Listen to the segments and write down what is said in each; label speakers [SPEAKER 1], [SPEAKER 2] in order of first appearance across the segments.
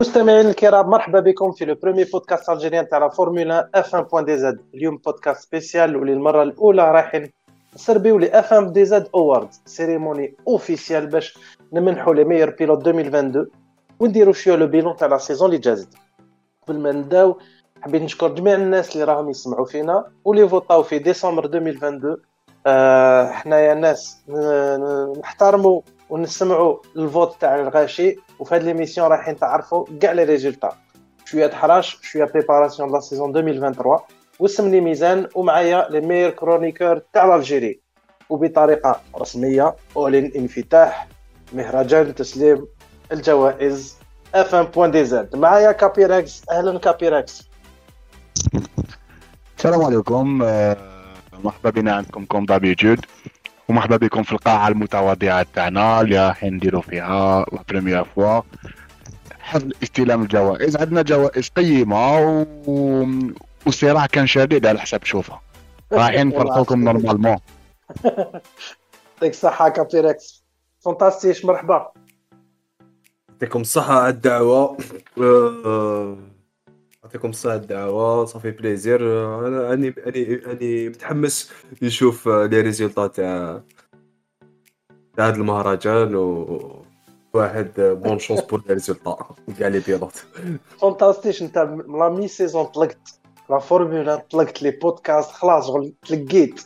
[SPEAKER 1] مستمعين الكرام مرحبا بكم في le premier podcast algérien تاع la Formula F1 point DZ اليوم podcast spécial وللمره الأولى رايحين نسربيو les F1 DZ Awards cérémonie officielle باش نمنحوا les meilleurs pilotes 2022 ونديروا شوية le bilan تاع la saison اللي جازت. قبل ما نبداو حبيت نشكر جميع الناس اللي راهم يسمعوا فينا واللي فوطاو في ديسمبر 2022 آه حنايا ناس نحترموا ونسمعوا ال vote تاع الغاشي. وفي هذه l'émission رايحين تعرفوا كاع les résultats. شوية تحراش شوية préparation la saison 2023 واسمني ميزان ومعايا les meilleurs chroniqueurs تاع l'Algérie وبطريقة رسمية اولين انفتاح مهرجان تسليم الجوائز F1 point DZ معايا كابيركس أهلا كابيركس
[SPEAKER 2] السلام عليكم. آه، مرحبا بنا عندكم comme d'habitude. ومرحبا بكم في القاعة المتواضعة تاعنا اللي راح نديرو فيها la première fois حفل استلام الجوائز. عندنا جوائز قيمة و... والصراع كان شديد على حسب شوفها رايحين نفرقوكم normalement
[SPEAKER 1] يعطيك الصحة كابيركس فانتاستيش مرحبا.
[SPEAKER 3] يعطيكم الصحة على الدعوة. آه، يعطيكم الصحة الدعوة ça fait plaisir. أنا اني اني أني متحمس نشوف les résultats تاع تاع هذا المهرجان و واحد bonne chance pour les résultats كاع les pilotes
[SPEAKER 1] فانتاستيش أنت la mi-saison طلقت la Formula طلقت les podcasts خلاص شغل تلقيت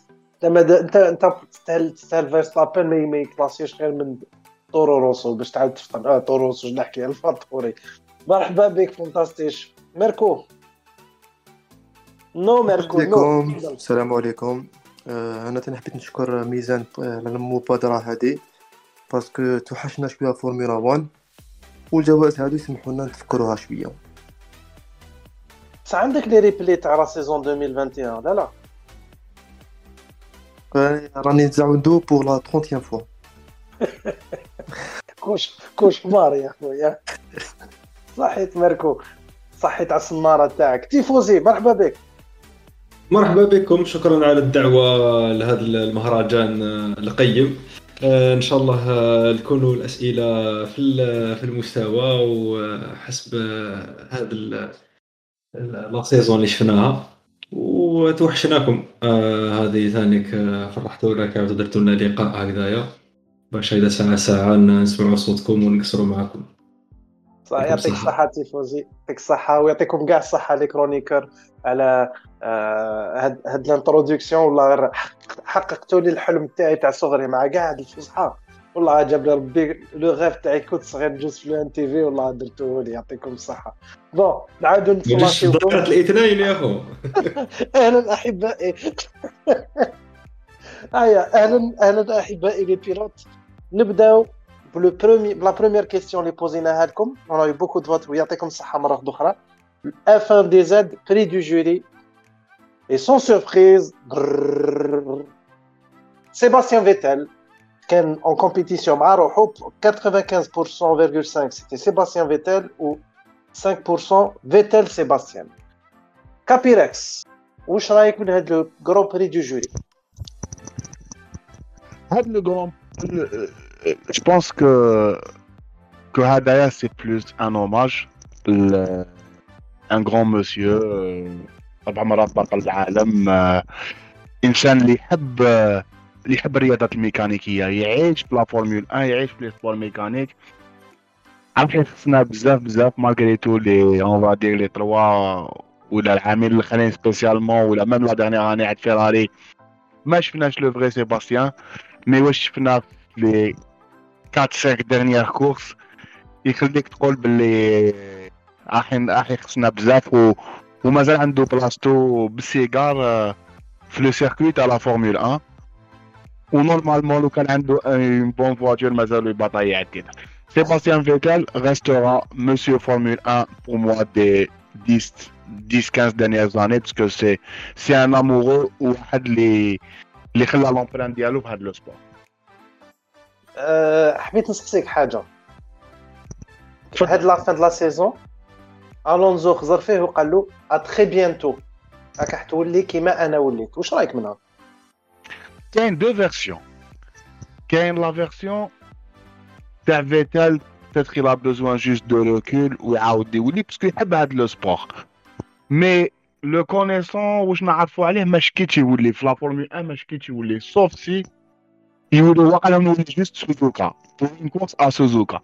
[SPEAKER 1] انت أنت تستاهل تستاهل فيرستابن ما ما يكلاسيوش غير من طورو روسو باش تعاود تفطن آه طورو روسو نحكي الفاتوري مرحبا بك فانتاستيش ميركو. non ميركو non
[SPEAKER 4] السلام عليكم. آه، أنا تنحبيت نشكر ميزان على المبادرة هذه parce que توحشنا شوية فورمولا 1 والجوائز هادو يسمحوا لنا نتفكروها شوية.
[SPEAKER 1] بصح عندك les replays تاع la saison 2021 لا لا.
[SPEAKER 4] راني نزعودو pour la 30 fois
[SPEAKER 1] cauche- cauchemar يا خويا. صحيت ميركو. صحيت على السنارة تاعك. تيفوزي مرحبا بك.
[SPEAKER 5] مرحبا بكم شكرا على الدعوة لهذا المهرجان القيم. إن شاء الله نكونوا الأسئلة في في المستوى وحسب هذا la saison اللي شفناها. وتوحشناكم. هذه ثانيك فرحتونا كيف درتوا لنا لقاء هكذايا. باش هيدا ساعة ساعة نسمعوا صوتكم ونقصروا معكم.
[SPEAKER 1] صح يعطيك الصحة تيفوزي يعطيك الصحة ويعطيكم كاع الصحة les chroniqueurs على آه، هاد هاد ال introduction والله غير حققتوا لي الحلم تاعي تاع صغري مع كاع هاد الفصحى والله جاب لي ربي le rêve تاعي كنت صغير نجوز في ال ENTV والله درتوه لي يعطيكم الصحة. bon نعاودوا
[SPEAKER 5] نتفلاشيوكم الاثنين يا أخو.
[SPEAKER 1] أهلا أحبائي. هيا أهلا أهلا أحبائي لي بيلوت نبداو. Premier, la première question, les posée on a eu beaucoup de votes, comme ça, F1 DZ, prix du jury. Et sans surprise, Sébastien Vettel, en compétition, 95,5%, c'était Sébastien Vettel ou 5% Vettel Sébastien. Capirex, où est-ce le Grand Prix du jury? Le
[SPEAKER 2] Grand Prix. Euh, je pense que que Hadaya c'est plus un hommage ل... un grand monsieur أربع مرات بطل العالم إنسان اللي يحب اللي يحب الرياضات الميكانيكية يعيش بلا فورمول 1 يعيش في سبور ميكانيك راح يخصنا بزاف بزاف مالغري تو لي اون فا دير لي تروا ولا العامين الاخرين سبيسيالمون ولا ميم لا ديرنيير اني عند فيراري ما شفناش لو فغي سيباستيان مي واش شفنا في لي 4 5 ديرنيير كورس يخليك تقول باللي راح راح يخصنا بزاف و... ومازال عنده بلاصتو بالسيجار في لو سيركوي تاع لا فورمول 1 ونورمالمون لو كان عنده اون بون فواتور مازالو يبطا يعدل سيباستيان فيتال restera monsieur Formule 1 pour moi des 10 10 15 dernières années parce que c'est c'est un amoureux واحد اللي اللي خلى لومبران ديالو في
[SPEAKER 1] حبيت نسقسيك حاجه في هاد لا فان لا سيزون الونزو خزر فيه وقال له اتري بيانتو راك حتولي كيما انا وليت واش رايك منها
[SPEAKER 2] كاين دو فيرسيون كاين لا فيرسيون تاع فيتال peut-être il a besoin juste de recul ويعاود يولي باسكو يحب هذا لو سبور مي لو كونيسون واش نعرفوا عليه ما شكيتش يولي في لا فورمول 1 ما شكيتش يولي سوف سي you the Wakalam is juste Suzuka, pour une course à Suzuka.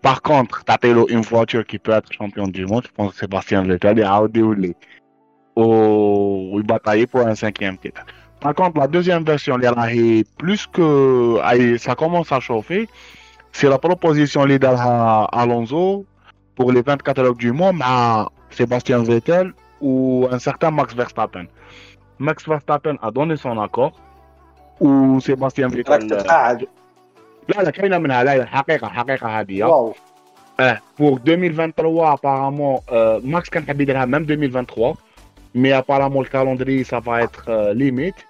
[SPEAKER 2] Par contre, Tatelo, une voiture qui peut être champion du monde, je pense que Sébastien Vettel et Audi Oulé. Oh, il bataillait pour un cinquième titre. Par contre, la deuxième version, est plus que ça commence à chauffer, c'est la proposition leader à Alonso pour les 24 catalogues du monde à Sébastien Vettel ou un certain Max Verstappen. Max Verstappen a donné son accord ou Sébastien
[SPEAKER 1] راك
[SPEAKER 2] Vettel
[SPEAKER 1] تتقاعد
[SPEAKER 2] لا لا كاينه منها لا لا الحقيقه الحقيقه هذه
[SPEAKER 1] واو
[SPEAKER 2] اه pour 2023 apparemment euh, Max كان حاب يديرها même 2023 mais apparemment le calendrier ça va être euh, limite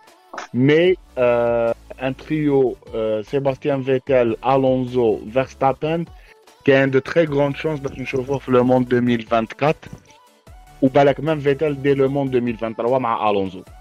[SPEAKER 2] mais euh, un trio euh, Sébastien Vettel Alonso Verstappen كان de très grandes chances باش نشوفوه في le monde 2024 وبالك même Vettel dès le monde 2023 مع Alonso
[SPEAKER 1] إيه با.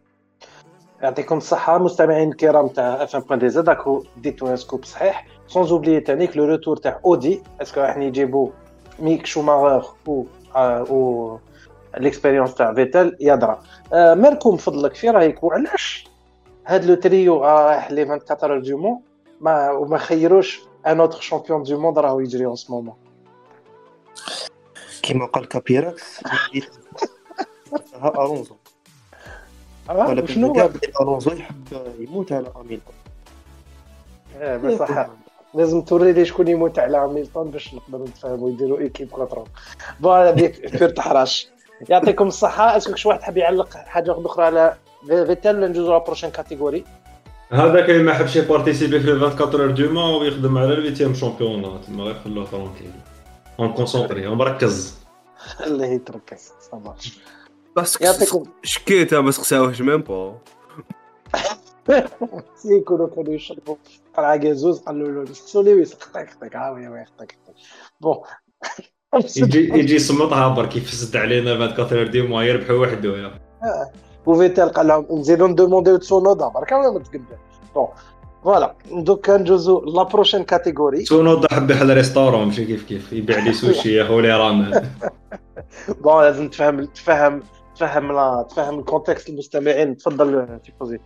[SPEAKER 1] يعطيكم الصحة مستمعين الكرام تاع F1 point DZ راكو ديتو un scoop صحيح. sans oublier تانيك le retour تاع Audi est-ce que راح يجيبوا Mick Schumacher و و l'expérience تاع Vettel يدرى آه، مالكم فضلك في رأيك؟ وعلاش هاد le trio رايح les 24 du Mans ما وما خيروش un autre champion du monde راهو يجري un moment
[SPEAKER 4] كيما قال كابيراكس الونزو ولكن
[SPEAKER 1] شنو
[SPEAKER 4] الونزو يحب يموت على أميلتون.
[SPEAKER 1] آه، بصح لازم توري لي شكون يموت على هاميلتون باش نقدروا نتفاهموا يديروا équipe contrôle. bon هذيك كور تحراش يعطيكم الصحة. est-ce que شي واحد حاب يعلق حاجة أخرى على Vettel ولا ندوزو على prochaine catégorie
[SPEAKER 5] هذاك اللي ما حبش ي participer في 24 heures du Mans ويخدم على ال huitième champion تما غير خلوه tranquille اون كونسونطري مركز.
[SPEAKER 1] الله يتركز. صافا
[SPEAKER 3] باسكو
[SPEAKER 1] يعطيكم
[SPEAKER 3] شكيت ما سقساوهش ميم با
[SPEAKER 1] سي يكونوا كانوا يشربوا قرعة كازوز قالوا له سولي ويسق خطيك خطيك ها وي بون.
[SPEAKER 5] يجي يجي يصمتها برك يفسد علينا 24 اور دو مون يربحوا وحده يا.
[SPEAKER 1] وفيتال قال لهم نزيدو ندومونديو تسونودا برك ولا ما تقبل بون. فوالا. دوكا ندوزو لا بروشين كاتيجوري
[SPEAKER 5] سونودا حب يحل restaurant ماشي كيف كيف؟ يبيع لي سوشي يا خولي ramen
[SPEAKER 1] bon لازم تفهم تفهم تفهم لا تفهم ال contexte المستمعين. تفضل تيفوزي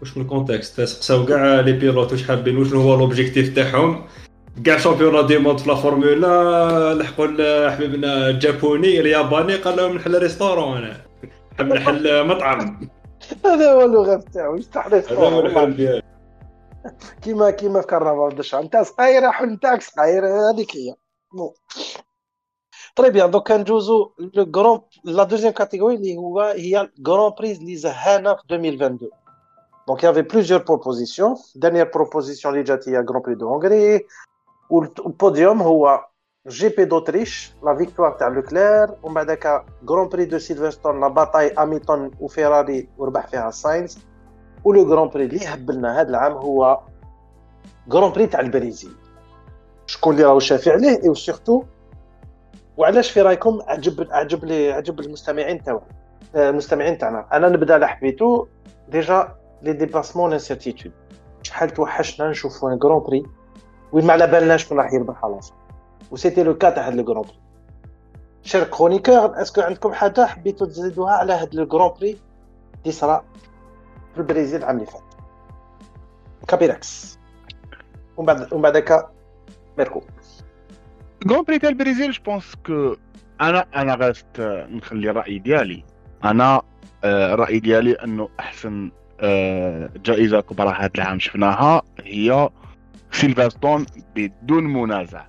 [SPEAKER 5] واش من ال contexte؟ سقساو كاع les pilotes واش حابين وشنو هو l'objectif تاعهم؟ كاع champion du monde في la Formula لحقوا حبيبنا الجابوني الياباني قال لهم نحل restaurant أنا حب نحل مطعم.
[SPEAKER 1] هذا هو اللغة تاعو يفتح لي
[SPEAKER 5] هذا هو الحل ديالو
[SPEAKER 1] كيما كيما في كرنفال دشا انت صغير حل نتاعك صغير هذيك هي. بون طري بيان دوكا ندوزو لو كرون لا دوزيام كاتيجوري اللي هو هي كرون بريز اللي زهانا في 2022 دونك يافي بليزيور بروبوزيسيون دانيير بروبوزيسيون اللي جات هي كرون بري دو هونغري والبوديوم هو جي بي دوتريش لا فيكتوار تاع لوكلير ومن بعدك كرون بري دو سيلفرستون لا باتاي اميتون وفيراري وربح فيها ساينز ولو كرون بري اللي هبلنا هذا العام هو كرون بري تاع البرازيل شكون اللي راهو شافي عليه اي سورتو وعلاش في رايكم عجب عجب لي عجب المستمعين تاعو المستمعين تاعنا. أنا نبدأ على حبيتو. déjà les dépassements l'incertitude. شحال توحشنا نشوفوا un Grand Prix وين ما على بالناش شكون راح يربح الآخر و c'était le cas تاع هاد le Grand Prix chers chroniqueurs est-ce que عندكم حاجة حبيتوا تزيدوها على هاد le Grand Prix اللي صرا في البرازيل العام اللي فات. كابيراكس ومن بعد ومن بعدك ميركو
[SPEAKER 2] Grand Prix تاع البرازيل je pense que أنا أنا juste نخلي الراي ديالي. أنا آه، الراي ديالي أنه أحسن آه، جائزة كبرى هذا العام شفناها هي سيلفرستون بدون منازع.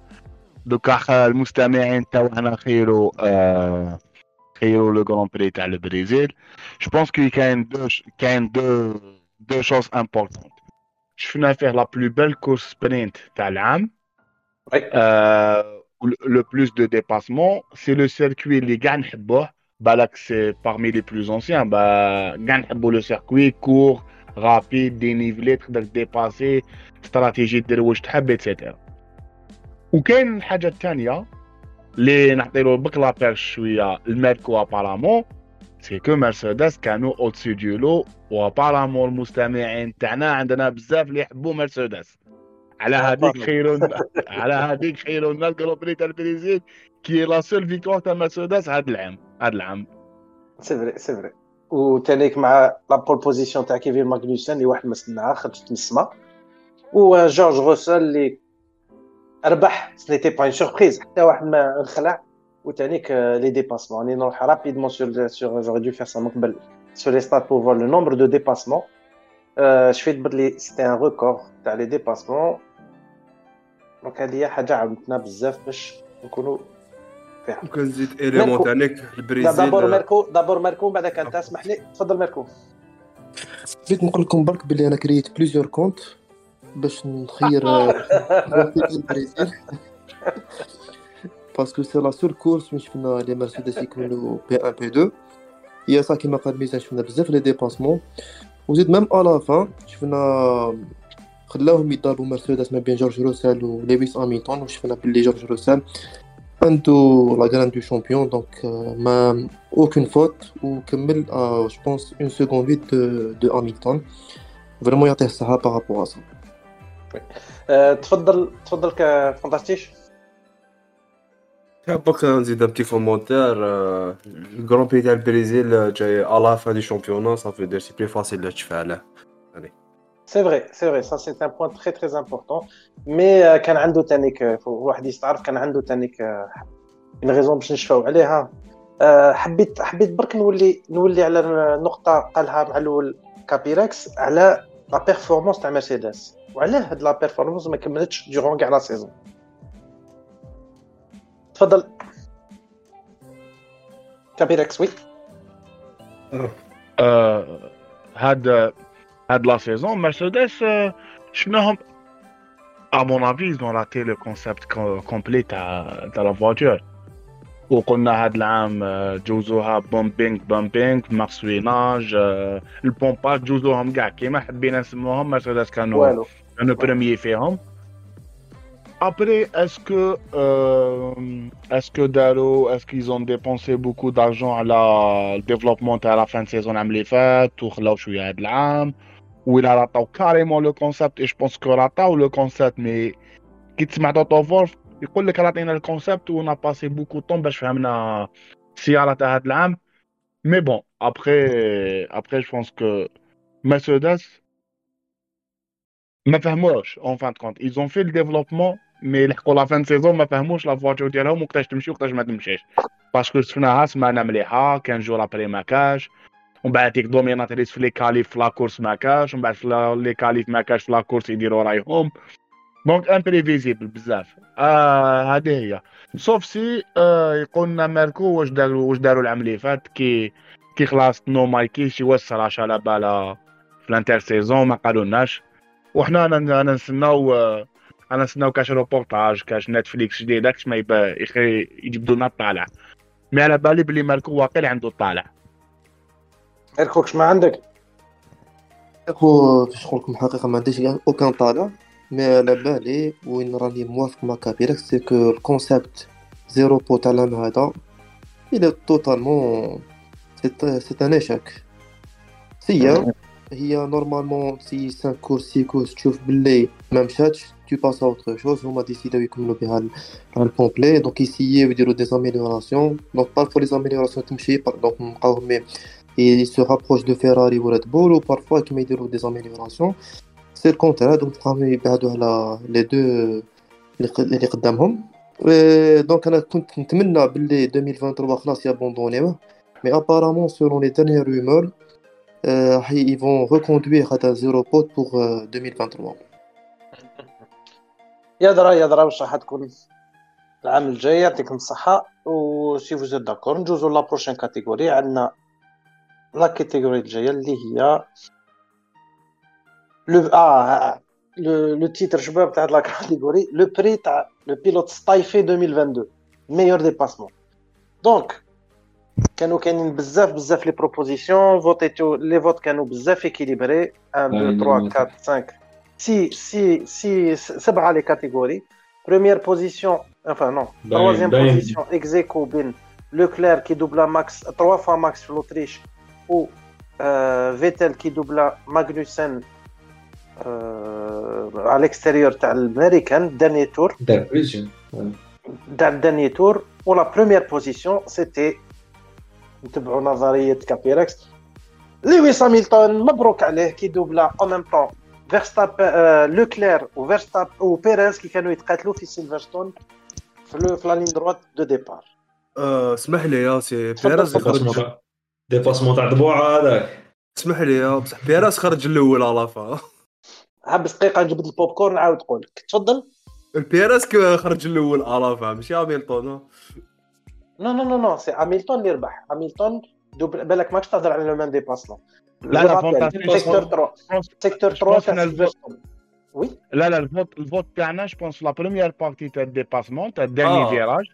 [SPEAKER 2] دوكا المستمعين تاعنا خيروا آه، خيروا لو غران بري تاع البرازيل جو بونس كو كاين دو كاين دو دو شوز امبورطون شفنا فيه لا بلو بيل كورس سبرينت تاع العام.
[SPEAKER 1] وي.
[SPEAKER 2] آه، le plus de dépassements. C'est le circuit les gagne Balak c'est parmi les plus anciens. Bah, gagne le circuit court, rapide, dénivelé, تقدر dépasser, stratégie de واش تحب etc. وكاين الحاجة الثانية اللي نعطيلو بك لابيرش شوية الماركو ابارامون سي كو مرسيدس كانوا اوتسي دو لو وابارامون المستمعين تاعنا عندنا بزاف اللي يحبوا مرسيدس على هذيك خيرون على هذيك خيرون الجروبري تاع البريزيل كي لا سول فيكتوار تاع مرسيدس هذا العام هذا العام
[SPEAKER 1] سي فري سي فري وتانيك مع لا بول بوزيسيون تاع كيفين ماغنوسن اللي واحد ما استناها خرجت من السما وجورج روسل اللي ربح سنيتي با سوربريز حتى واحد ما انخلع وتانيك لي ديباسمون راني نروح رابيدمون سور سور جوري دو فير سا من قبل سور لي ستات بور فوار لو نومبر دو ديباسمون شفيت بلي سيتي ان ريكور تاع لي ديباسمون دونك هذه هي حاجة عاونتنا بزاف باش نكونوا فيها.
[SPEAKER 3] وكنزيد ايليمون تاعك البريزيل.
[SPEAKER 1] دابور ميركو دابور ميركو بعد كان اسمح لي تفضل ميركو.
[SPEAKER 4] بغيت نقول لكم برك بلي أنا كريت بليزيور كونت باش نخير البريزيل. باسكو سي لا سول كورس وين شفنا لي مرسيدس يكملوا بي 1 بي 2 هي صح كيما قال ميزان شفنا بزاف لي ديباسمون وزيد ميم ا لا فان شفنا خلاوهم يضربوا مرسيدس ما بين جورج روسال ولويس اميلتون وشفنا بلي جورج روسال عنده لا غراند دو شامبيون دونك ما اوكين فوت وكمل جو بونس اون سكوند فيت دو دو اميلتون فريمون يعطيه الصحه بارابور سا
[SPEAKER 1] تفضل تفضل كفانتاستيش
[SPEAKER 3] حابك نزيد ان بتي كومونتير الكرون بي تاع البريزيل جاي الا فان دي شامبيونا صافي دير سي بلي فاسيل تشفى عليه
[SPEAKER 1] سي فري سي فري سا سي ان بوان تري تري امبورطون مي كان عنده تانيك واحد يستعرف كان عنده تانيك اون غيزون باش نشفاو عليها. حبيت حبيت برك نولي نولي على نقطه قالها مع الأول كابيركس على la performance تاع مرسيدس وعلاه هاد la performance ما كملتش durant كاع la saison تفضل. كابيركس oui
[SPEAKER 2] هاد هاد لا سيزون مرسيدس شفناهم à mon avis ils ont raté le concept complet تاع تاع لا فواتور وقلنا هاد العام جوزوها بومبينغ بومبينغ مارسويناج البومباج جوزوهم كاع كيما حبينا نسموهم مرسيدس كانوا كانوا بريميي فيهم Après, est-ce que, euh, est-ce que Dalo, est-ce qu'ils ont dépensé beaucoup d'argent à la le développement à la fin de saison à les fêtes, ou là où je suis à de l'âme, ou il a raté carrément le concept, et je pense que raté le concept, mais qui te met dans Wolf, يقول لك راتينا الكونسيبت ونا باسي بوكو طون باش فهمنا السياره تاع هاد العام مي بون ابخي ابخي جو بونس كو مرسيدس ما فهموش اون فان كونت ايزون في الديفلوبمون مي لحقوا لا فان سيزون ما فهموش لا فواتور ديالهم وقتاش تمشي وقتاش ما تمشيش باسكو شفناها سمانه مليحه كان جور ابري ما كاش ومن بعد ديك دوميناتريس في لي كاليف في لا كورس ما كاش ومن بعد في لي كاليف ما كاش في لا كورس يديروا رايهم دونك امبريفيزيبل بزاف آه هذه هي سوف سي آه يقولنا ماركو واش داروا واش داروا العام اللي فات كي كي خلاص نو مايكيش يوسر عشا على بالا في الانتر سيزون ما قالولناش وحنا أنا نستناو أنا نستناو كاش روبورتاج كاش نتفليكس جديد داكش ما يجبدوا لنا الطالع مي على بالي بلي ماركو واقيلا عنده الطالع
[SPEAKER 1] اركوكش ما عندك
[SPEAKER 4] اخو باش نقول لكم الحقيقه ما عنديش اوكان طالع مي على بالي وين راني موافق مع كابيركس سي كو الكونسيبت زيرو بو تاع العام هذا الى توتالمون سي ان ايشاك سي هي نورمالمون سي 5 كورس 6 كورس تشوف باللي ما مشاتش tu passes à autre chose هما ديسيداو يكملوا بها الكومبلي دونك يسييو يديروا دي زاميليوراسيون دونك بارفوا لي زاميليوراسيون تمشي دونك نبقاو مي il se rapproche de Ferrari ou Red Bull ou parfois كيما يديروا des améliorations سي الكونترا دونك بقاو يبعدوا على لي دو اللي قدامهم دونك انا كنت نتمنى باللي 2023 خلاص يابوندونيوه مي ابارامون سولون لي دانيير رومور راح يفون ريكوندوير هذا زيرو بوت بوغ 2023
[SPEAKER 1] يا درا يا درا واش راح تكون العام الجاي يعطيكم الصحة و سي فوز داكور ندوزو لا بروشين كاتيجوري عندنا لا كاتيجوري الجاية اللي هي لو اه لو لو تيتر شباب تاع لا كاتيجوري لو بري تاع لو بيلوت ستايفي 2022 ميور ديباسمون دونك كانوا كاينين بزاف بزاف لي بروبوزيسيون فوتيتو لي فوت كانوا بزاف ايكيليبري 1 2 3 4 5 6 6 6 سبعه لي كاتيجوري بروميير بوزيسيون enfin non
[SPEAKER 5] باين-
[SPEAKER 1] troisième
[SPEAKER 5] باين.
[SPEAKER 1] position ex aequo بين لوكلير كي دوبلا ماكس 3 فوا ماكس في لوتريش و آه، فيتل كي دوبلا ماغنوسن آه، على الاكستيريور تاع الامريكان داني تور
[SPEAKER 5] دار بريزيون
[SPEAKER 1] دار داني تور ولا بروميير بوزيسيون سيتي نتبعوا نظريه كابيركس لويس هامilton مبروك عليه كي دوبلا اون ميم طون فيرستاب لوكلير وفيرستاب وبيريز كي كانوا يتقاتلوا في سيلفرستون في لو في لا لين دروات دو ديبار
[SPEAKER 3] آه، اسمح لي يا سي
[SPEAKER 1] تفضل،
[SPEAKER 3] بيريز
[SPEAKER 1] تفضل.
[SPEAKER 3] يخرج
[SPEAKER 5] ديباسمون تاع ضبوعه هذاك.
[SPEAKER 3] اسمح لي يا بصح بيريز خرج الأول على فا.
[SPEAKER 1] هبس دقيقه نجبد البوب كورن نعاود نقول لك تفضل
[SPEAKER 3] ك- خرج الأول على فا ماشي هاميلتون.
[SPEAKER 1] نو نو نو نو سي هاميلتون اللي ربح. هاميلتون دوبل بالك ماكش تهضر على لو مان ديباسمون
[SPEAKER 2] لا، لا،.
[SPEAKER 1] سيكتور 3 سيكتور 3
[SPEAKER 2] pense
[SPEAKER 1] تاع
[SPEAKER 2] qu'on a le
[SPEAKER 1] سيلفرستون oui
[SPEAKER 2] لا لا ال vote ال vote تاعنا je pense la première partie تاع ال dépassement تاع الداني
[SPEAKER 3] آه.
[SPEAKER 2] virage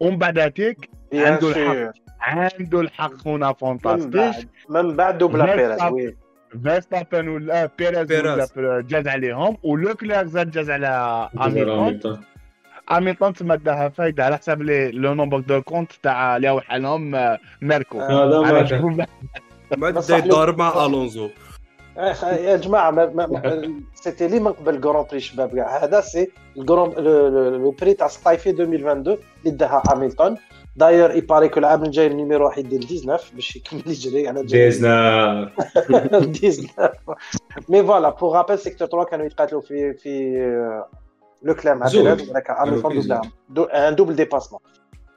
[SPEAKER 2] ومن بعد هاتيك عنده الحق. عنده الحق fantastique
[SPEAKER 1] بعد من بعد دوبلا
[SPEAKER 2] Verstappen.
[SPEAKER 1] بيريز oui.
[SPEAKER 2] فيرستابن ولا بيريز. ولا جاز عليهم ولوكلير زاد جاز على هاميلتون هاميلتون تما داها فايدة على حساب les le nombre de comptes تاع اللي هو حالهم آه، ميركو.
[SPEAKER 5] هذا ما
[SPEAKER 3] بدا يضارب مع ألونزو.
[SPEAKER 1] آه، يا جماعة ما ما ما سيتي لي من قبل كرون بري شباب. كاع هذا سي الكرون لو بري تاع ستايفي 2022 اللي داها هاميلتون داير يباريكو العام الجاي النيميرو راح يدير 19 باش يكمل يجري انا جاي
[SPEAKER 5] ديزنا
[SPEAKER 1] 19 مي فوالا بور رابيل سيكتور 3 كانوا يتقاتلوا في في لو كلام مع
[SPEAKER 5] زوج.
[SPEAKER 1] بيريز هذاك هاميلتون دوبلا دو- ان دوبل ديباسمون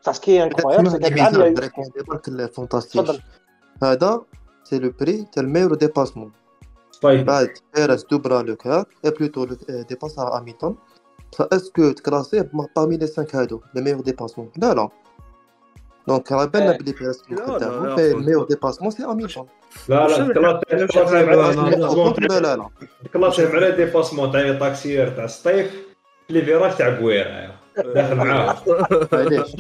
[SPEAKER 1] ساسكي انكرويابل سي
[SPEAKER 4] تسمع
[SPEAKER 1] كاع العام
[SPEAKER 4] لي
[SPEAKER 1] يا-
[SPEAKER 4] ميزان فانتاستيك
[SPEAKER 1] تفضل
[SPEAKER 4] هذا سي لو بري تاع الميور ديباسمون
[SPEAKER 5] طيب
[SPEAKER 4] بعد بيريز دوبرا لوكار اي بلوتو ديباس على هاميلتون اسكو تكلاسيه بارمي لي 5 هادو لي ميور ديباسمون لا لا دونك راه بالنا. بلي بيريز قدامه
[SPEAKER 3] لا،
[SPEAKER 4] مي
[SPEAKER 3] فهمت.
[SPEAKER 4] الميور ديباسمون سي هاميلتون
[SPEAKER 5] لا لا
[SPEAKER 4] لا لا لا
[SPEAKER 5] مع ديباسمون تاع لي طاكسيير تاع سطيف لي فيراج تاع بويرا داخل معاهم
[SPEAKER 4] معليش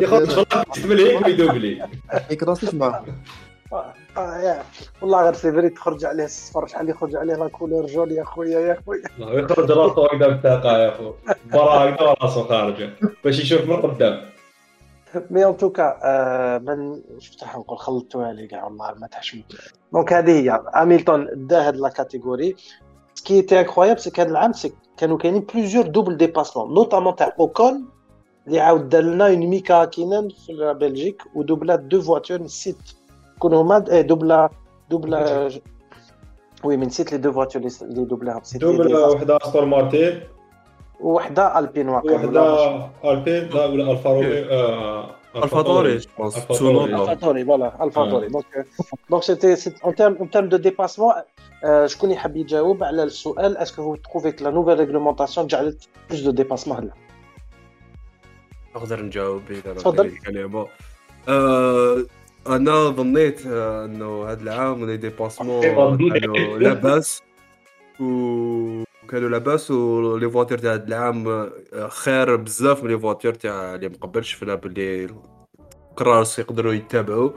[SPEAKER 5] ياخذ غلط يستملي ويدوبلي
[SPEAKER 4] يكراسيش معاه.
[SPEAKER 1] والله غير سي فري تخرج عليه الصفر شحال يخرج عليه لا كولور جون يا خويا يا خويا.
[SPEAKER 5] يخرج راسو هكذا بطاقه يا أخو. برا هكذا راسو خارجه باش يشوف من قدام.
[SPEAKER 1] مي ان توكا آه، من شفت راح نقول خلطتوها لي كاع والله ما تحشموا donc هذه هي. هاميلتون دا هاد la catégorie. ce qui est incroyable c'est que العام سي كانوا كاينين plusieurs doubles dépassements notamment تاع اوكون اللي عاود دار لنا un ميكا هاكينن في Belgique ودوبلا deux voitures نسيت كونوا هما دوبلا دوبلا oui من نسيت les deux voitures اللي دوبلاهم c'était
[SPEAKER 5] double
[SPEAKER 1] dé-
[SPEAKER 5] وحده استون مارتين
[SPEAKER 1] وحده ألبين واقع.
[SPEAKER 5] وحده ألبين لا ولا الفا روميو
[SPEAKER 3] الفا طوري je pense
[SPEAKER 5] الفا
[SPEAKER 3] تسونودا
[SPEAKER 1] Alphatori, voilà, Alphatori. Donc, euh, donc c'était c'est- en termes en termes de dépassement, euh, شكون يحب يجاوب على السؤال est-ce que vous trouvez que la nouvelle réglementation جعلت plus de dépassement هلا؟
[SPEAKER 3] نقدر نجاوب إذا
[SPEAKER 1] تفضل.
[SPEAKER 3] الكلمة آه، أنا ظنيت إنه هذا العام les dépassements
[SPEAKER 5] ظنيت.
[SPEAKER 3] كانوا لاباس وكانوا لاباس و les voitures تاع هذا العام آه، خير بزاف من les voitures تاع اللي مقبل شفنا باللي كراس يقدروا يتابعوا.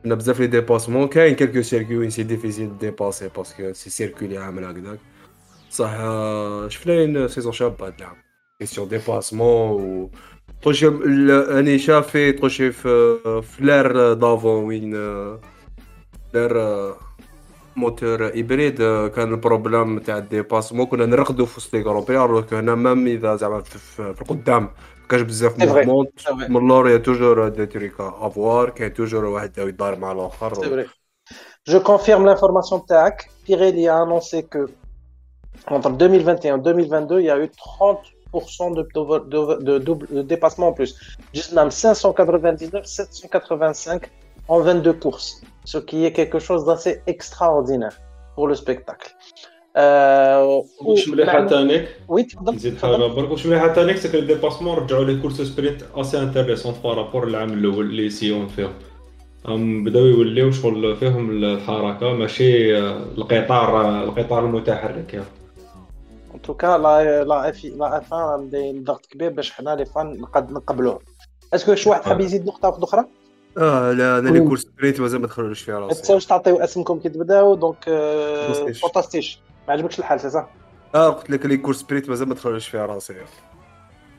[SPEAKER 3] شفنا بزاف لي ديباسمون كاين كالكو سيركيو وين سي ديفيسيل ديباسي باسكو سي سيركو اللي عامل هكذاك صح آه، شفنا une سيزون شابه هذا العام. كيسيون ديباسمون و تخشي راني شافي تخشي في في لير دافون وين آه، آه، موتور هيبريد آه، كان البروبليم تاع الديباسمون كنا نرقدوا في وسط لي كروبي الوغ هنا مام اذا زعما في, في, في القدام كاش بزاف
[SPEAKER 1] C'est vrai.
[SPEAKER 3] موفمون
[SPEAKER 1] C'est vrai.
[SPEAKER 3] من اللور يا توجور دي تريك افوار كاين توجور واحد يضارب مع
[SPEAKER 1] C'est
[SPEAKER 3] الاخر
[SPEAKER 1] vrai. Je confirme l'information تاعك. Pirelli a annoncé que entre 2021 et 2022, il y a eu 30% de, de, de, de double de dépassement en plus. Juste même 599, 785 en 22 courses, ce qui est quelque chose d'assez extraordinaire pour le spectacle.
[SPEAKER 5] واش مليحه ثانيك
[SPEAKER 1] oui, تفضل
[SPEAKER 5] نزيد. حاجة برك واش مليحه ثانيك c'est que ال dépassement رجعوا les courses sprint assez intéressantes par rapport العام الأول اللي سيون فيهم هم بداو يوليو شغل فيهم الحركة ماشي آه، القطار آه، القطار المتحرك. يا
[SPEAKER 1] en tout cas la la F la F 1 داير ضغط كبير باش حنا les fans نقبلوه. est-ce que شي واحد حاب يزيد نقطة واحدة أخرى؟
[SPEAKER 3] آه لا أنا les courses sprint مازال ما دخلوش فيها
[SPEAKER 1] ما
[SPEAKER 3] راسي
[SPEAKER 1] تنساوش تعطيو اسمكم كي تبداو donc
[SPEAKER 3] فانتاستيش.
[SPEAKER 1] فانتاستيش ما عجبكش الحال c'est صح
[SPEAKER 3] آه قلت لك les courses sprint مازال ما دخلوش فيها راسي.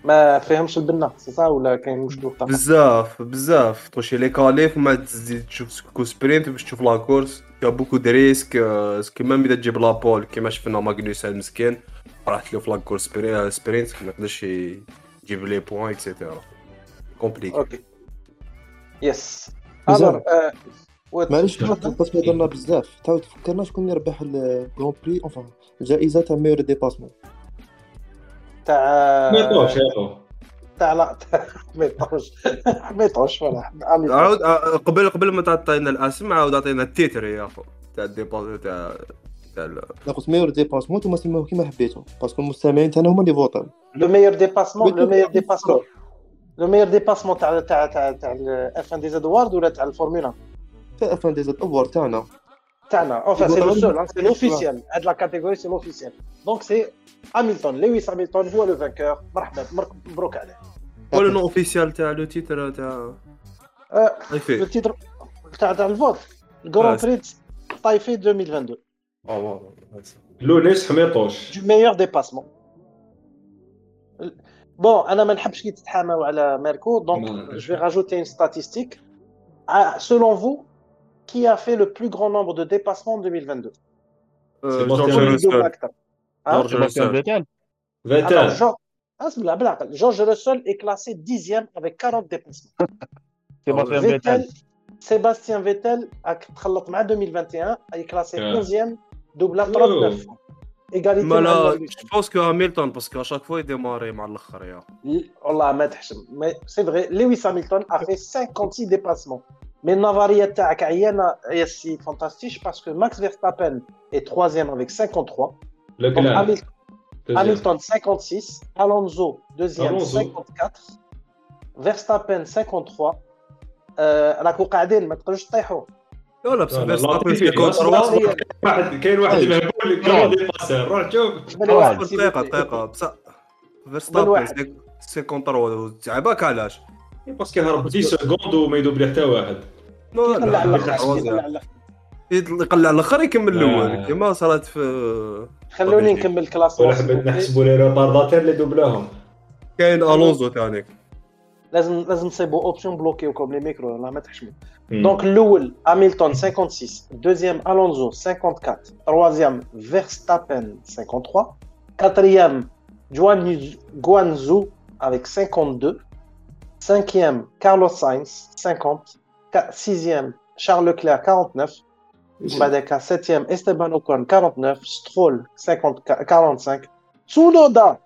[SPEAKER 1] ما فيهمش البنه c'est صح ولا كاين مشكل
[SPEAKER 3] بزاف بزاف. تخشي les qualifs وما تزيد تشوف course sprint باش تشوف la course. y a beaucoup de risques آه، كيما اذا تجيب la pole كيما شفنا ماغنوسان مسكين راحت له في la course spri- sprint ما يقدرش يجيب les points et cetera
[SPEAKER 1] compliqué OK
[SPEAKER 4] yes.
[SPEAKER 1] alors آه،
[SPEAKER 4] معليش. بس هضرنا بزاف. تعاود فكرنا شكون اللي ربح ال Grand Prix enfin الجائزه تاع meilleur dépassement
[SPEAKER 1] تاع
[SPEAKER 5] يا
[SPEAKER 1] تاع لا تاع- ما يطوش ما يطوش voilà. عم
[SPEAKER 3] عاود آه، قبل قبل ما تعطينا الاسم عاود عطينا ال titre يا أخو تاع ال dépa تاع تاع
[SPEAKER 4] لا قلت meilleur dépassement نتوما سموه كيما حبيتو. parce que المستمعين تاعنا هما اللي فوطاو
[SPEAKER 1] le
[SPEAKER 4] meilleur
[SPEAKER 1] dépassement le
[SPEAKER 4] meilleur
[SPEAKER 1] dépassement لو ميور ديباسمون تاع تاع تاع تاع الاف ان دي زد وورد ولا تاع الفورمولا
[SPEAKER 4] تاع افان دي زد اوور تاعنا
[SPEAKER 1] تاعنا اونفا سي لو
[SPEAKER 4] يقولوا
[SPEAKER 1] سول سي لوفيسيال هاد لا كاتيجوري سي لوفيسيال دونك سي هاميلتون لويس هاميلتون هو لو فانكور مرحبا مرك- مبروك عليه
[SPEAKER 3] ولا نو اوفيسيال تاع لو تيتر تاع
[SPEAKER 1] آه، لو
[SPEAKER 3] ايفي
[SPEAKER 1] تيتر تاع تاع الفوت الجران
[SPEAKER 3] آه،
[SPEAKER 1] بري طايفي 2022
[SPEAKER 3] اه
[SPEAKER 5] لونيس حميطوش
[SPEAKER 1] du meilleur dépassement. Bon, انا ما نحبش كي تتحاموا على ميركو دونك
[SPEAKER 5] ما-
[SPEAKER 1] je vais rajouter une statistique. Ah, selon vous, qui a fait le plus grand nombre de dépassements en 2022
[SPEAKER 3] جورج
[SPEAKER 5] Sébastien
[SPEAKER 1] Double
[SPEAKER 3] روسول
[SPEAKER 1] acteur. Hein
[SPEAKER 3] جورج روسول
[SPEAKER 2] فيتال
[SPEAKER 1] Alors,
[SPEAKER 5] فيتال
[SPEAKER 1] Jean- اسمع بالعقل Georges Russell est classé 10e avec 40 dépassements.
[SPEAKER 2] سيباستيان
[SPEAKER 1] Vettel,
[SPEAKER 2] فيتال
[SPEAKER 1] Sébastien Vettel a تخلط مع 2021 est classé
[SPEAKER 5] Ah.
[SPEAKER 1] 11e double à 39 égalité
[SPEAKER 3] ما
[SPEAKER 1] مع
[SPEAKER 3] لا
[SPEAKER 1] Lewis.
[SPEAKER 3] جو بونس كو هاميلتون باسكو اشاك فوا يديماري مع الاخر يا
[SPEAKER 1] والله ما تحشم mais c'est vrai Lewis Hamilton a fait 56 dépassements mais النظريه تاعك عيانه يا سي فانتاستيش باسكو ماكس فيرستابن est troisième avec 53 Donc,
[SPEAKER 5] لكلان
[SPEAKER 1] Hamil- Hamilton 56 Alonso deuxième
[SPEAKER 5] Alonso.
[SPEAKER 1] 54 Verstappen 53 آه، راكو قاعدين ما تقدروش تطيحوا
[SPEAKER 3] لا لا بصح
[SPEAKER 5] لا، لا،
[SPEAKER 3] فيرستابن
[SPEAKER 5] لطيفي،
[SPEAKER 3] في كونتر
[SPEAKER 5] لا،
[SPEAKER 3] واحد
[SPEAKER 5] كاين واحد مهبول ديباسي روح شوف
[SPEAKER 3] دقيقة دقيقة. بصح فيرستابن. سي- سي كونتر تعباك علاش؟
[SPEAKER 5] باسكو هرب 10 سكوند وما يدوب ليه حتى واحد.
[SPEAKER 3] لا
[SPEAKER 1] يقلع
[SPEAKER 3] لا
[SPEAKER 1] على
[SPEAKER 3] لا
[SPEAKER 1] الأخر يقلع
[SPEAKER 3] الأخر. يكمل. الأول. كيما صارت في
[SPEAKER 1] خلوني. نكمل كلاسمون
[SPEAKER 5] ولا حبيت نحسبوا لي ريطارداتير اللي دوبلاهم
[SPEAKER 3] كاين ألونزو ثاني
[SPEAKER 1] لازم لازم تصيبوا اوبسيون بلوكيوكم لي ميكرو والله ما تحشموا
[SPEAKER 5] مم.
[SPEAKER 1] Donc Lowell, Hamilton 56, deuxième Alonso 54, troisième Verstappen 53, quatrième Guan- Guanzu avec 52, cinquième Carlos Sainz 50, Qua- sixième Charles Leclerc 49, Badeka septième Esteban Ocon 49, Stroll 50, 45, Tsunoda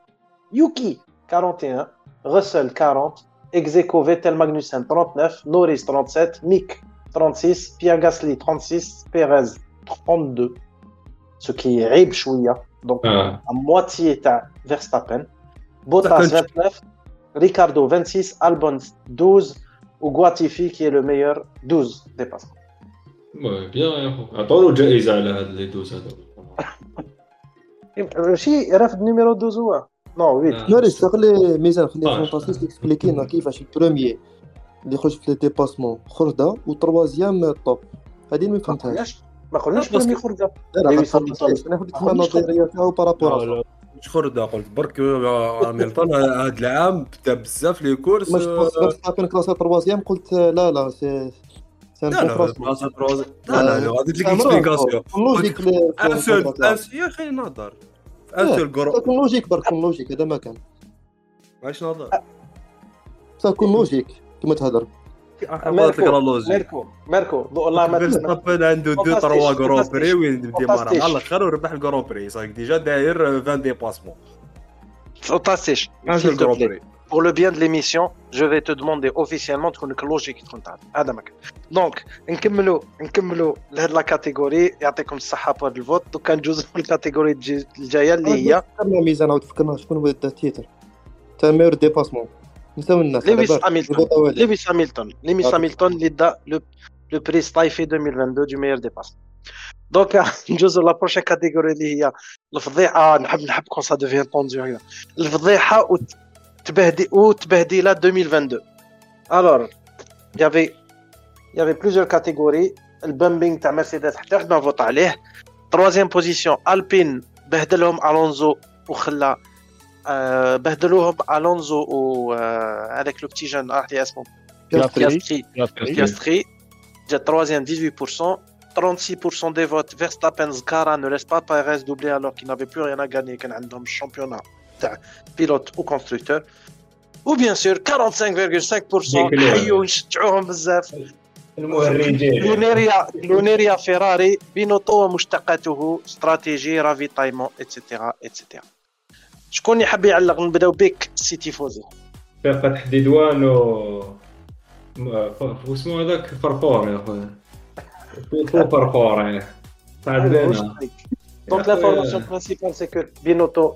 [SPEAKER 1] Yuki 41, Russell 40, Execo Vettel Magnussen 39, Norris 37, Mick 36, Pierre Gasly 36, Perez 32. Ce qui est rib hein. donc à moitié à Verstappen. Bottas 29, Ricardo 26, Albon 12, ou Guatifi qui est le meilleur 12 dépassements.
[SPEAKER 5] Ouais, bien, attends, le les 12
[SPEAKER 1] Le euh, numéro 12 ou 1 نو 8.
[SPEAKER 4] معليش خلي ميزان خلي
[SPEAKER 5] آه.
[SPEAKER 4] فونتاستيك اكسبليكي لنا كيفاش البروميي اللي يخرج في الديباسمون خرده والتروازيام توب هذه ما
[SPEAKER 1] ما
[SPEAKER 4] فهمتهاش
[SPEAKER 1] قلناش ما قلناش
[SPEAKER 3] بس-
[SPEAKER 1] برومي خرجه
[SPEAKER 4] لا لا
[SPEAKER 1] لويس
[SPEAKER 4] ما فهمتش
[SPEAKER 1] هامilton.
[SPEAKER 4] أنا قلت
[SPEAKER 1] ما
[SPEAKER 4] لك
[SPEAKER 1] قلناش
[SPEAKER 4] النظريه تاعو بارابور
[SPEAKER 3] مش خرده قلت برك هاميلتون هذا العام بدا بزاف لي كورس
[SPEAKER 4] مش فيرستابن كلاسا تروازيام قلت لا لا سي
[SPEAKER 3] لا لا لا لا ان سول يا أخي نهضر ان سول كرو
[SPEAKER 4] تكون لوجيك برك تكون لوجيك هذا ما كان.
[SPEAKER 3] علاش نهضر
[SPEAKER 4] تكون لوجيك كما تهضر
[SPEAKER 1] ميركو ميركو ضو- والله ما
[SPEAKER 3] فيرستابن عنده دو تروا كرو
[SPEAKER 1] فانتاستيش.
[SPEAKER 3] بري وين ديمارا
[SPEAKER 1] فانتاستيش.
[SPEAKER 3] على الآخر وربح الكرو بري صافي ديجا داير 20 ديباسمون
[SPEAKER 1] فانتاستيش plaît.
[SPEAKER 3] بري
[SPEAKER 1] pour le bien de l'émission je vais te demander officiellement تكون لوجيك تكون تعرف هذا مكان دونك نكملوا نكملوا لهاد لا كاتيجوري يعطيكم الصحه بهذا الفوت دوكا ندوزو الكاتيجوري الجي- الجايه اللي هي
[SPEAKER 4] فكرنا ميزان عاود فكرنا شكون هو التيتر تاع ميور ديباسمون نساو الناس
[SPEAKER 1] لويس
[SPEAKER 4] على بالك.
[SPEAKER 1] هاميلتون
[SPEAKER 4] البطولة هذه.
[SPEAKER 1] لويس هاميلتون لويس
[SPEAKER 4] أوكي.
[SPEAKER 1] هاميلتون اللي دا لو لو بري ستايفي 2022 دو ميور ديباس دونك ندوزو لا بروشين كاتيجوري اللي هي الفضيحه نحب نحب كون سا دوفيان طوندو هنا ou Tbehdi 2022. Alors, il y avait, il y avait plusieurs catégories. Le bumping de Mercedes, on vote à Troisième position, Alpine, Behdelhom euh, Alonso, ou Khla, Behdelhom Alonso, ou, avec le petit jeune, ah, Piastri. Piastri. Troisième, 18%. 36% des votes, Verstappen, Zkara ne laisse pas Perez doubler alors qu'il n'avait plus rien à gagner, qu'il a un championnat. تاع بيلوت وكونستركتور و بيان سور 45.5% حيوا نشجعوهم بزاف
[SPEAKER 5] المهرجين.
[SPEAKER 1] لونيريا لونيريا فيراري بينوتو ومشتقاته stratégie ravitaillement et cetera et cetera شكون يحب يعلق نبداو بك c'est tifosi
[SPEAKER 5] فرقة تحديدوان و واسمو هذاك فرفور يا خويا فو فرفور يعني لنا
[SPEAKER 1] donc l'information principale c'est que Binotto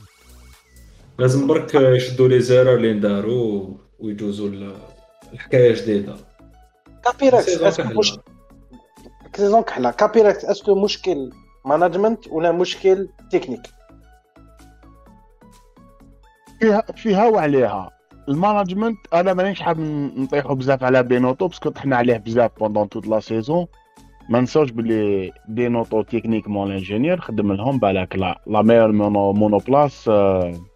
[SPEAKER 5] لازم برك يشدوا les erreurs اللي نداروا ويجوزوا ال- الحكاية جديدة.
[SPEAKER 1] كابيراكس
[SPEAKER 5] saison
[SPEAKER 1] est-ce que
[SPEAKER 5] كحلة.
[SPEAKER 1] مش saison كحلة. كابيراكس est-ce que مشكل management ولا مشكل تكنيك
[SPEAKER 2] فيها فيها وعليها. ال management أنا مانيش حاب نطيحوا بزاف على بينوتو parce que طحنا عليه بزاف pendant toute la saison ما نساوش بلي بينوتو techniquement l'ingénieur خدم لهم بالك la la meilleure mono monoplace depuis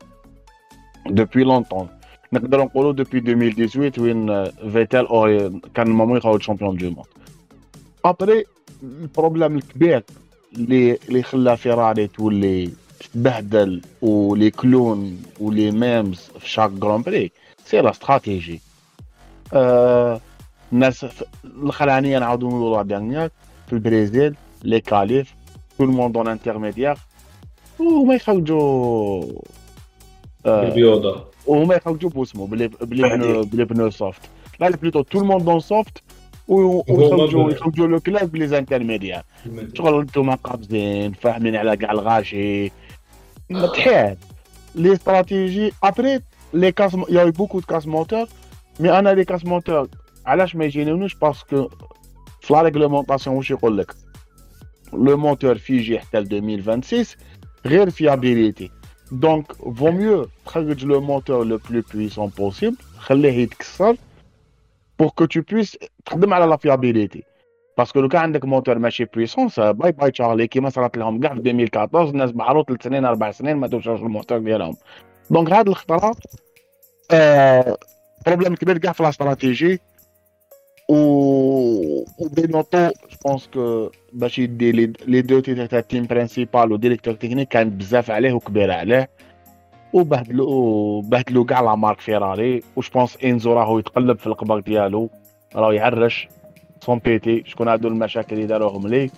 [SPEAKER 2] لونتون نقدروا نقولوا دوبوي 2018 وين آه، فيتال او كان المومون يخرج شامبيون دو موند ابري البروبليم الكبير اللي اللي خلى فيراري تولي تبهدل ولي كلون ولي ميمز في شاك جران بري سي لا استراتيجي آه الناس ف- الاخرانيه نعاودو نقولوا ديرنيير في البرازيل لي كاليف تو الموند دون انترميديير وما يخرجوا آه
[SPEAKER 5] البيوضه
[SPEAKER 2] وهما يخرجوا بوسمو بلي بلي بنو بلي بنو سوفت لا بلوتو تو الموند دون سوفت ويخرجوا يخرجوا لو كلاب بلي زانترميديير شغل انتم قابزين فاهمين على كاع الغاشي متحيل لي استراتيجي ابري لي كاس يا بوكو دو كاس موتور مي انا لي كاس موتور علاش ما يجينونيش باسكو في لا ريغلومونطاسيون واش يقول لك لو موتور فيجي حتى ل 2026 غير فيابيليتي دونك فو ميو تخرج لو موتور لو بلو بويسون بوسيبل خليه يتكسر بور كو تو بويس تخدم على لا فيابيليتي باسكو لو كان عندك موتور ماشي بويسونس باي باي تشارلي كيما صارت لهم كاع في 2014 الناس بحروا ثلاث سنين اربع سنين ما توصلش الموتور ديالهم دونك هاد الخطره آه بروبليم كبير كاع في لا استراتيجي و وبينوتو je pense que باش يدي لي deux titres تاع ال team principal و directeur technique كانت بزاف عليه وكبيره عليه وبهدلوا بهدلوا كاع la marque فيراري وش pense انزو راهو يتقلب في القبر ديالو راهو يعرش sans pitié شكون هادو المشاكل اللي داروهم ليه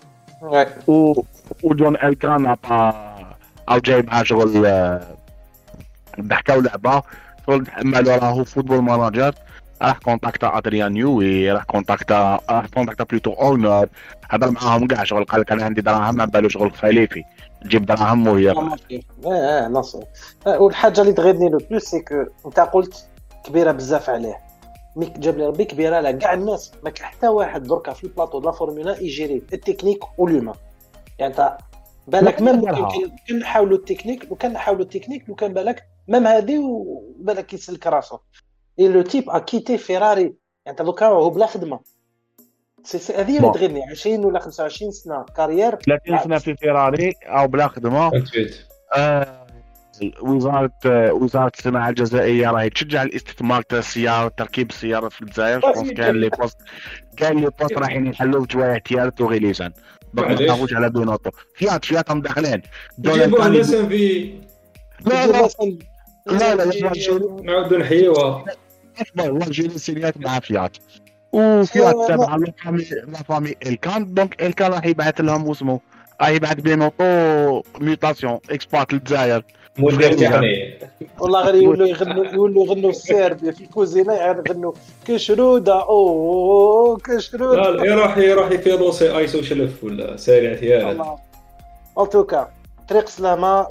[SPEAKER 2] و وجون الكان عطا أو جاي معاه شغل ضحكه ولعبه شغل تحملوا راهو football manager راح كونتاكتا أدريان نيوي راح كونتاكتا راح كونتاكتا plutôt هورنر. هضر معاهم كاع شغل قال لك أنا عندي دراهم ما بالو شغل خليفي. تجيب دراهم وهي.
[SPEAKER 1] آه آه نصر آه، والحاجة اللي تغيظني le plus c'est que أنت قلت كبيرة بزاف عليه mais جاب لي ربي كبيرة على كاع الناس ما كان حتى واحد دركا في البلاطو de la Formule يجيري. ال technique وال humain يعني أنت بالك
[SPEAKER 2] ما même.
[SPEAKER 1] كان نحاولوا التكنيك لو كان نحاولوا التكنيك لو كان بالك même هادي وبالك يسلك راسه et le type a quitté فيراري يعني دوكا هو بلا خدمة. سي- سي- هذه اللي. تغيظني 20 ولا 25 سنة carrière
[SPEAKER 2] 30 سنه في فيراري أو بلا
[SPEAKER 5] خدمة.
[SPEAKER 2] آه، وزارة آه، وزارة الصناعة الجزائريه راهي تشجع الاستثمار تاع السيارة تركيب السيارات في الجزائر. كاين les postes كاين les postes رايحين يحلوا في جوايع تيارت وغيليزان ما. تخافوش على بينوتو فيات فيات هم داخلين.
[SPEAKER 5] الناس في
[SPEAKER 2] لا لا. لا لا
[SPEAKER 5] نعاودوا نحيوها
[SPEAKER 2] اصبر والله جيني سيريات مع فيات وفيها
[SPEAKER 1] آه،
[SPEAKER 2] تابع لا فامي لا فامي الكان دونك الكان راح يبعث لهم واسمو راح يبعث بينوطو ميوتاسيون اكسبات للجزائر
[SPEAKER 1] والله غير يولوا يغنوا يولوا يغنوا السيربي في الكوزينة يغنوا كشرودة.
[SPEAKER 5] لا
[SPEAKER 1] كشرودة.
[SPEAKER 5] لا يروح يروح يفيروسي ايسو شلف ولا سارع ثيال
[SPEAKER 1] الله. ان توكا طريق سلامه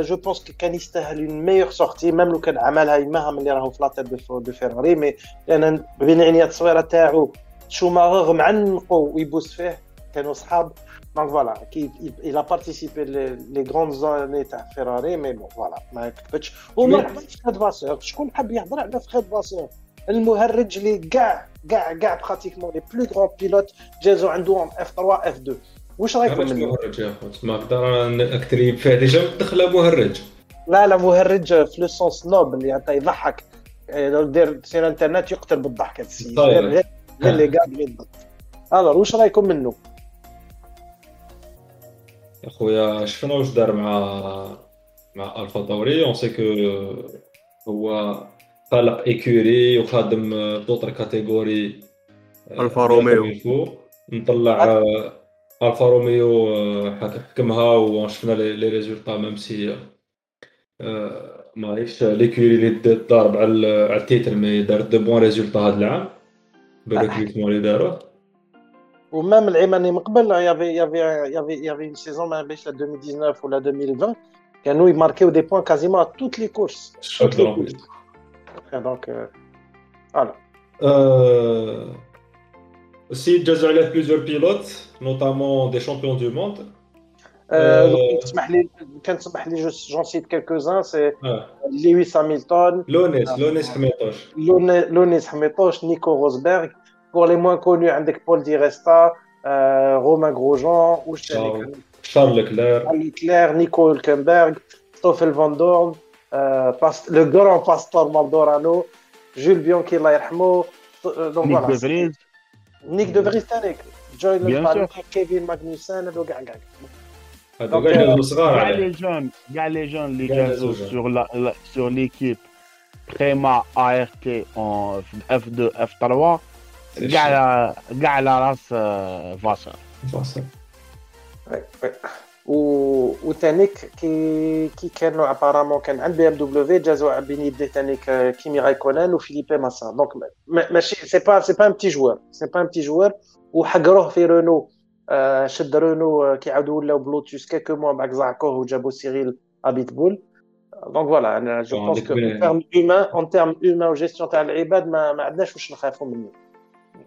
[SPEAKER 1] جو بونس كان يستاهل اون ميور سورتي ميم لو كان عملها يماها ملي راهو في لاطير دو فيراري مي لأن بين عينيا التصويره تاعو شوماغر معنقو ويبوس فيه كانوا صحاب دونك فوالا كي il a participé لي غروند زاني تاع فيراري مي بون فوالا ما كتبتش ومرحبا في خد فاسور شكون حب يهضر على فخد فاسور المهرج اللي كاع كاع كاع pratiquement les plus grands pilotes جازو عندهم F 3 F 2 واش
[SPEAKER 5] رأيكم
[SPEAKER 1] منه؟
[SPEAKER 5] مهرج يا خوت ما نقدر نكتري فيه déjà مدخله مهرج
[SPEAKER 1] لا لا مهرج في le sens noble اللي حتى يضحك. إيه، le dire sur internet يقتل بالضحك. هذا السيد
[SPEAKER 5] طيب.
[SPEAKER 1] غير غير غير اللي قاعد بالضبط alors واش رأيكم منه؟
[SPEAKER 5] يا خويا شفنا واش دار مع مع ألفا طوري on sait que هو خلق écurie وخادم d'autres catégories
[SPEAKER 3] ألفا روميو.
[SPEAKER 5] الفو نطلع آه، الفا روميو حك- حكمها وشفنا les résultats même si ماهيش l'écurie اللي ضارب على على ال titre mais دارت de bons résultats هاد العام بال recrutement اللي داروه
[SPEAKER 1] و même العام اللي من قبل يافي يافي يافي يافي اون سيزون ما بينش 2019 ولا 2020 كانوا يماركيو دي بوان كازيمون توت لي كورس. دونك فوالا
[SPEAKER 5] Aussi, déjà a plusieurs pilotes, notamment des champions du monde.
[SPEAKER 1] Euh, euh, j'en cite quelques-uns, c'est Lewis Hamilton, Lonis euh, Hamilton, Nico Rosberg. Pour les moins
[SPEAKER 5] connus,
[SPEAKER 1] avec
[SPEAKER 5] Paul Di
[SPEAKER 1] Resta, Romain Grosjean, Charles Leclerc, Leclerc Nico Hülkenberg, Stoffel Van Dorn, le grand pasteur Maldorano, Jules Bianchi, donc.
[SPEAKER 2] نيك
[SPEAKER 1] فوالا
[SPEAKER 2] دفريز
[SPEAKER 1] نيك دو فريز ثاني جوي
[SPEAKER 2] Bien
[SPEAKER 1] لوبان
[SPEAKER 2] sûr.
[SPEAKER 1] كيفين ماغنوسان هذو كاع كاع
[SPEAKER 5] هادو
[SPEAKER 1] Donc,
[SPEAKER 5] كاع
[SPEAKER 1] euh,
[SPEAKER 5] هادو صغار
[SPEAKER 2] كاع
[SPEAKER 5] عليه
[SPEAKER 2] لي جون كاع لي جون اللي
[SPEAKER 5] كاع لي
[SPEAKER 2] جازو
[SPEAKER 5] جون.
[SPEAKER 2] سور لا سور ليكيب بريما ا ار تي اون اف 2 اف 3 كاع على كاع على راس آه، فاسر
[SPEAKER 5] فاصل.
[SPEAKER 1] و وتانيك كي كي كانوا ابارامون كان عند بي ام دبليو جازوا بين يديه تانيك كيمي رايكونان وفيليبي ماسا دونك ما- ماشي سي با سي با ان بتي جوار سي با ان بتي جوار وحقروه في رونو آه، شد رونو آه، كي عاودوا ولاو بلوتوس كيكو موا بعد زعقوه وجابوا سيريل ابيتبول دونك فوالا انا جو
[SPEAKER 5] آه،
[SPEAKER 1] بونس
[SPEAKER 5] ديك
[SPEAKER 1] كو
[SPEAKER 5] بين-
[SPEAKER 1] ان تيرم هيومان ان تيرم هيومان وجيستيون تاع العباد ما, ما عندناش واش نخافوا منه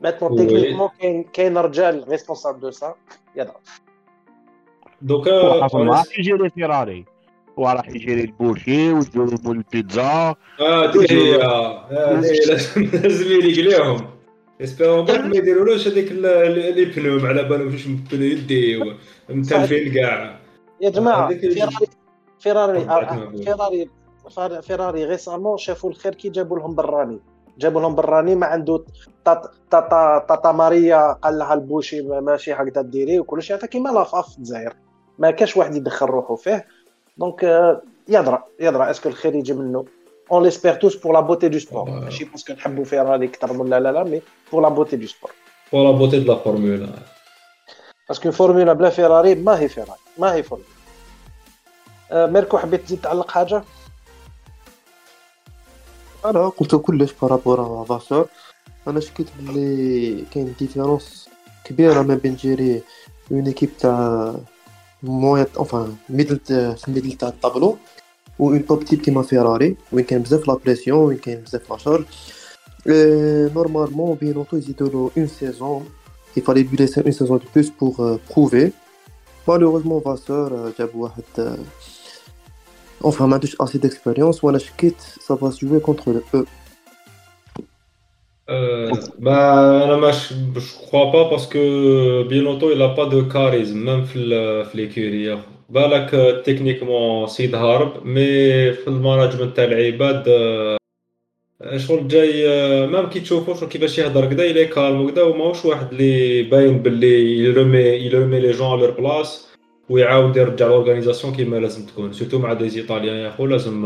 [SPEAKER 1] ماتنون
[SPEAKER 5] Oui.
[SPEAKER 1] تكنيكمون كاين كاين رجال ريسبونسابل دو سا يضرب
[SPEAKER 5] دوكا
[SPEAKER 2] راح يجيري فيراري هو راح يجيري البوشي ويجيري البيتزا.
[SPEAKER 5] آه هي آه، لازم يلقليهم اسبيرون باك ما يديرولوش هذيك ال- ال- لي بنوم على بالهم واش بنو يديو متلفين كاع.
[SPEAKER 1] يا
[SPEAKER 5] جماعة
[SPEAKER 1] فيراري فيراري
[SPEAKER 5] أقول.
[SPEAKER 1] فيراري récemment شافوا الخير كي جابوا لهم براني. جابوا لهم براني ما عنده تاتا تاتا تاتا ماريا قال لها البوشي ما- ماشي هكذا ديري وكل شيء هذا كيما la FAF في الجزائر. ما كاش واحد يدخل روحه فيه. donc يدرى يدرى est-ce que الخير يجي منه؟ on l'espère tous pour la beauté du
[SPEAKER 5] sport.
[SPEAKER 1] ماشي parce que نحبوا فيراري أكثر من لا لا لا mais بور لا بوتي دو سبور
[SPEAKER 5] بور لا بوتي دو لا فورمولا
[SPEAKER 1] باسكو فورمولا بلا فيراري ما هي فيراري ما هي فورمولا ميركو حبيت تزيد تعلق حاجة
[SPEAKER 4] أنا قلت كلش بارابور فاسور أنا شكيت بلي كاين ديفيرونس كبيرة ما بين جيري اون ايكيب تاع مويا انفان ميدل في الميدل تاع الطابلو و اون توب تيب كيما فيراري وين كاين بزاف لا بريسيون وين كاين بزاف لا شارج نورمالمون بينوتو يزيدولو اون سيزون il fallait lui laisser une saison de plus pour euh, prouver malheureusement Vasseur euh, جاب واحد euh, enfin ما عندوش assez d'expérience وانا شكيت ça va se jouer contre eux
[SPEAKER 5] Euh, bah, أنا ماش je crois pas parce que Binotto il a pas de charisme même في l'écurie سيد هارب مي في المانجمنت تاع العباد شغل جاي même كي تشوفو شغل كيفاش يهضر كدا إلى calme وكدا وماهوش واحد اللي باين باللي يرمي يرمي les gens leur place ويعاود يرجع l'organisation كيما لازم تكون surtout مع des Italiens يا خو لازم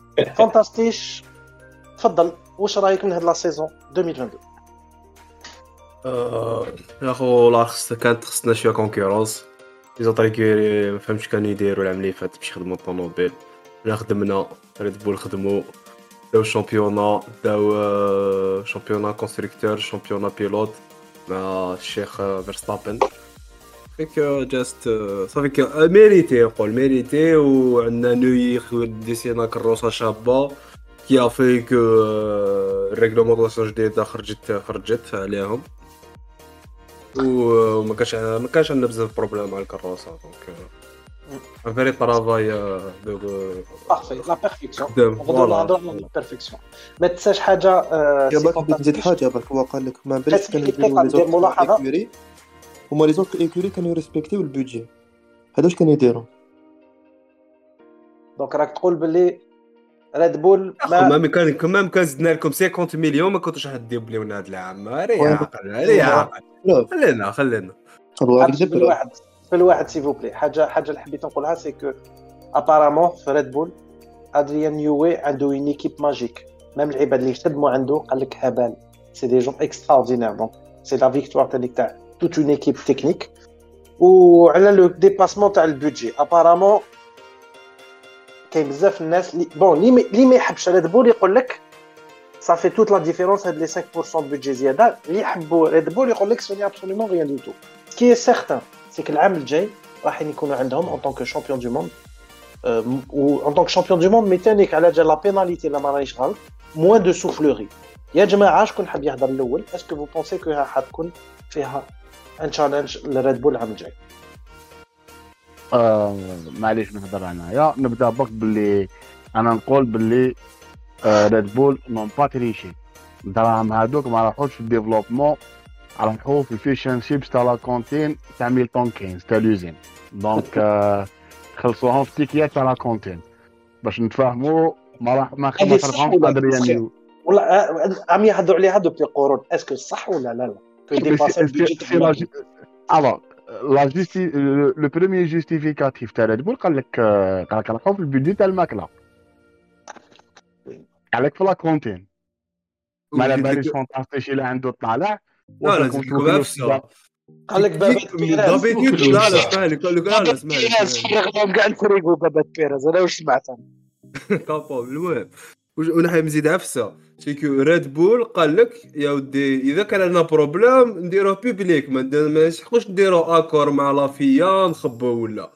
[SPEAKER 1] فانتاستيش تفضل واش رايك من هاد لا سيزون 2022
[SPEAKER 3] آه، يا خو لا كانت خصنا شوية كونكورونس لي زوطر كيري ما فهمتش كانوا يديروا العام اللي فات باش يخدموا الطوموبيل حنا خدمنا ريد بول خدموا داو الشامبيونا داو شامبيونا كونستركتور شامبيونا بيلوت مع الشيخ فيرستابن فيك جاست صافي آه، ميريتي نقول ميريتي وعندنا نوي ديسينا كروسة شابة كي في كو الريغلومونطاسيون جديدة خرجت خرجت عليهم. وما كانش ما كانش عندنا بزاف بروبليم مع الكروسة دونك ان فيري ترافاي دوك
[SPEAKER 1] بارفي لا بيرفيكسيون نهضروا على ما تنساش حاجة آه، سي فانتاستيش.
[SPEAKER 4] حاجة برك هو قال لك ما بالك
[SPEAKER 1] بس
[SPEAKER 4] كانوا هما لي زوطر ايكوري كانوا يريسبكتيو البودجي هذا واش كانوا يديروا
[SPEAKER 1] دونك راك تقول باللي ريد بول
[SPEAKER 3] ما كان كمان كان زدنا لكم 50 مليون ما كنتوش غاديو بليونا هذا العام ري
[SPEAKER 4] وين-
[SPEAKER 3] عاقل ري عاقل
[SPEAKER 4] بروف
[SPEAKER 3] خلينا خلينا.
[SPEAKER 1] الواحد. في الواحد سي فوبلي حاجة حاجة اللي حبيت نقولها سي كو ابارامون في ريد بول ادريان يوي عنده اون ايكيب ماجيك ميم العباد اللي خدموا عنده. قال لك هبال سي دي جون اكستراوردينير دونك سي لا فيكتوار تاعك تاع توت اون ايكيب تكنيك وعلى لو ديباسمون تاع البودجي ابارامون كاين بزاف الناس اللي بون اللي ما- اللي ما يحبش ريد بول يقول لك صافي توت لا ديفيرونس هاد لي 5% بودجي زياده اللي يحبوا ريد بول يقول لك سوني ابسوليومون ريان دو تو سكي سيغتان سي كو العام الجاي راح يكونوا عندهم اون طونك شامبيون دو موند و اون طونك شامبيون دو موند ميتانيك على جال لا بيناليتي لا ما رانيش غلط موان دو سوفلوري يا جماعه شكون حاب يهضر الاول اسكو فو بونسي كو حتكون فيها un challenge لريد بول العام الجاي.
[SPEAKER 2] آه معليش نهضر انايا نبدأ بك باللي أنا نقول باللي آه ريد بول n'ont pas triché الدراهم هادوك ما راحوش في ال développement راحوا في ال fish and chips تاع la cantine تاع ميلتون كينز تاع l'usine. donc آه خلصوهم في tickets تاع la cantine باش نتفاهموا ما راح ما
[SPEAKER 1] ولا
[SPEAKER 2] ادريان
[SPEAKER 1] صح؟
[SPEAKER 2] يو
[SPEAKER 1] والله آه، عم يهضروا عليها دوبلي قرون. اسكو صح ولا لا لا؟ كو ديباسي البودجي
[SPEAKER 2] سي لا alors la justi le, le premier justificatif تاع ريد بول قال لك آه، قال لك راحوا في البيدجي تاع الماكله قال لك في لا كونتين ما على باليش فانتاستيش الا عنده طالع
[SPEAKER 3] لا لا زيدكم
[SPEAKER 1] قال لك بابات بيراز
[SPEAKER 3] دافيد لا لا اسمع لي قال لك لا لا اسمع
[SPEAKER 1] بيراز فرغهم كاع نفريقوا بابات بيراز أنا واش سمعت أنا.
[SPEAKER 3] كابون المهم ونحب نزيد عفسة. سيكو ريد بول قال لك يا ودي إذا كان عندنا بروبليم نديروه بيبليك ما نسحقوش نديرو اكور مع لافيا نخبو ولا.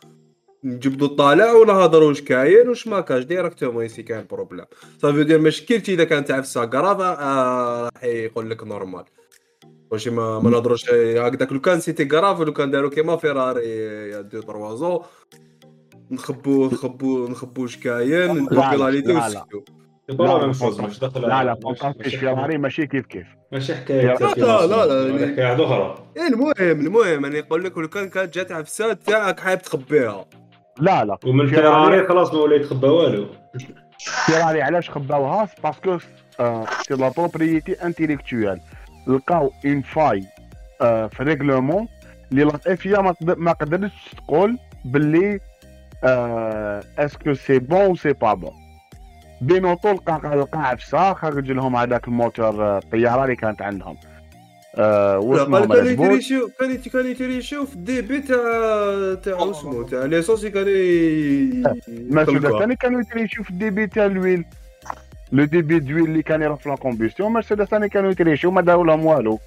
[SPEAKER 3] نجبدو الطالع ونهضروا واش كاين واش ما كاش. ديريكتومون يسي كاين بروبليم صافي دير مشكلتي إذا كانت عفسة كراف آه، راح يقول لك نورمال واش ما ما نهضروش. هكذاك لو كان سيتي كراف لو كان داروا كيما فيراري يا دو تروازو نخبو نخبو نخبو واش كاين نديرو
[SPEAKER 2] لا، لا، لا.
[SPEAKER 5] لا
[SPEAKER 2] لا فانتاستيش
[SPEAKER 5] ماشي-
[SPEAKER 2] فيراري ماشي كيف كيف؟
[SPEAKER 5] ماشي حكاية.
[SPEAKER 2] لا،
[SPEAKER 3] لا، لا،
[SPEAKER 5] حكاية واحدة أخرى
[SPEAKER 3] إيه المهم المهم أنا يقول لك لو كان كانت جات عفسه تاعك حايب تخبيها.
[SPEAKER 2] لا لا.
[SPEAKER 5] ومن
[SPEAKER 2] فيراري
[SPEAKER 5] خلاص ما ولا يتخبى والو.
[SPEAKER 2] فيراري علاش خباوها؟ باسكو c'est la propriété intellectuelle لقاو une faille آه، في règlement اللي la FIA ما قدرتش تقول باللي est-ce que c'est bon ou c'est pas bon بينوتو لقى لقى عفسه خرج لهم هذاك الموتور آه، الطياره اللي كانت عندهم. آه،
[SPEAKER 3] قال كانوا يتريشيو في ال débit تاع تاع اسمو تاع l'essence كانوا ي-
[SPEAKER 2] ماشي. ثاني كانوا في ال débit تاع ال huile. le débit d'huile اللي كان يروح في la combustion مرسيدس ثاني كانوا يتريشيو ما داروا لهم والو.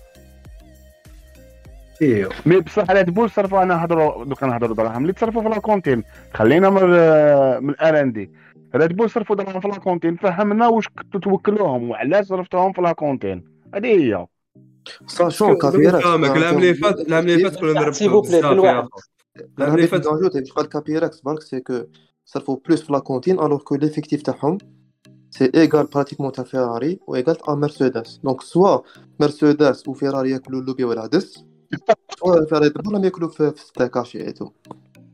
[SPEAKER 3] أيوه
[SPEAKER 2] mais بصح ريد بول صرفوا أنا نهضروا دوكا نهضروا دراهم اللي تصرفوا في la cantine. خلينا من من ال R&D. ريد بول صرفوا دراهم في la cantine فهمنا واش كنتوا توكلوهم وعلاش صرفتوهم في la cantine هذه هي.
[SPEAKER 4] ساشون كابيراس
[SPEAKER 3] فاهمك العام اللي فات العام اللي فات كنا نربحوا العام اللي فات
[SPEAKER 4] نجوت اللي قال كابيراكس برك سي كو صرفوا بلوس في لا كونتين الوغ كو ليفيكتيف تاعهم سي ايغال براتيكمون تاع فيراري وايغال تاع مرسيدس دونك سوا مرسيدس وفيراري ياكلوا اللوبي والعدس سوا فيراري راهم ياكلوا في في ستاكاشي عيتو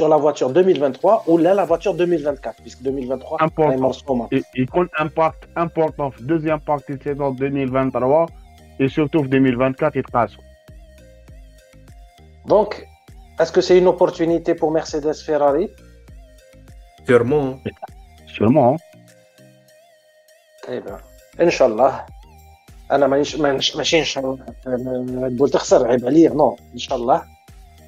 [SPEAKER 1] sur la voiture 2023 ou là la voiture 2024 puisque 2023
[SPEAKER 2] Important.
[SPEAKER 1] راهي مرسومه
[SPEAKER 2] Il, il compte un impact important في deuxième partie de saison 2023 et surtout في 2024 يتقاسوا.
[SPEAKER 1] donc est-ce que c'est une opportunité pour Mercedes Ferrari
[SPEAKER 3] سيرمون
[SPEAKER 2] Sûrement.
[SPEAKER 1] طيب ان شاء الله انا مانيش مانيش- ماشي ان شاء الله نقول تخسر عيب عليا نو ان شاء الله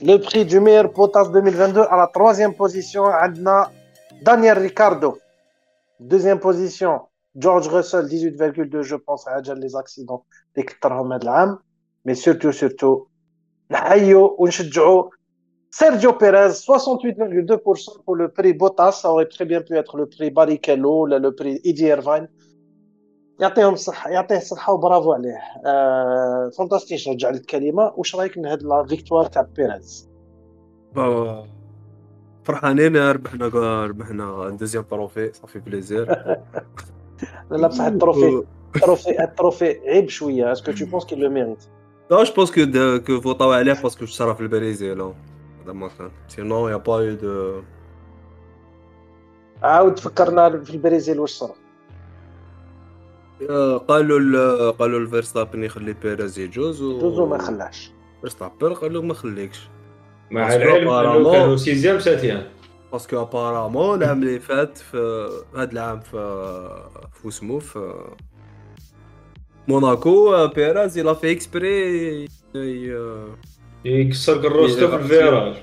[SPEAKER 1] Le prix du meilleur potasse 2022 à la troisième position, Adna Daniel Ricardo. Deuxième position, George Russell, 18,2. Je pense à les accidents les Mais surtout, surtout, Sergio Perez, 68,2% pour le prix Bottas. Ça aurait très bien pu être le prix Barrichello, le prix Eddie Irvine. يعطيهم الصحة يعطيه الصحة وبرافو عليه. آه fantastique رجع لي الكلمة. واش رأيك من هاد la victoire تاع بيريز؟
[SPEAKER 3] فرحانين ربحنا ربحنا deuxième trophée ça fait plaisir.
[SPEAKER 1] لا لا بصح ال trophée ال trophée ال trophée عيب شوية. est-ce que tu penses qu'il le
[SPEAKER 3] mérite là je pense que que فوطاو عليه parce que صرا في البريزيل هذا ما كان sinon il y a pas eu de
[SPEAKER 1] عاود فكرنا في البرازيل واش صرا
[SPEAKER 3] قالوا ال- قالوا الفيرستابن يخلي بيريز يجوز و
[SPEAKER 1] جوزو ما خلاش.
[SPEAKER 3] فيرستابن قال له ما خليكش.
[SPEAKER 5] مع العلم
[SPEAKER 3] إنه
[SPEAKER 5] كانوا sixième septième
[SPEAKER 3] parce que apparemment العام اللي فات في هذا العام في في اسمو في موناكو بيريز il l'a fait exprès
[SPEAKER 5] يكسر الروستو في ال virage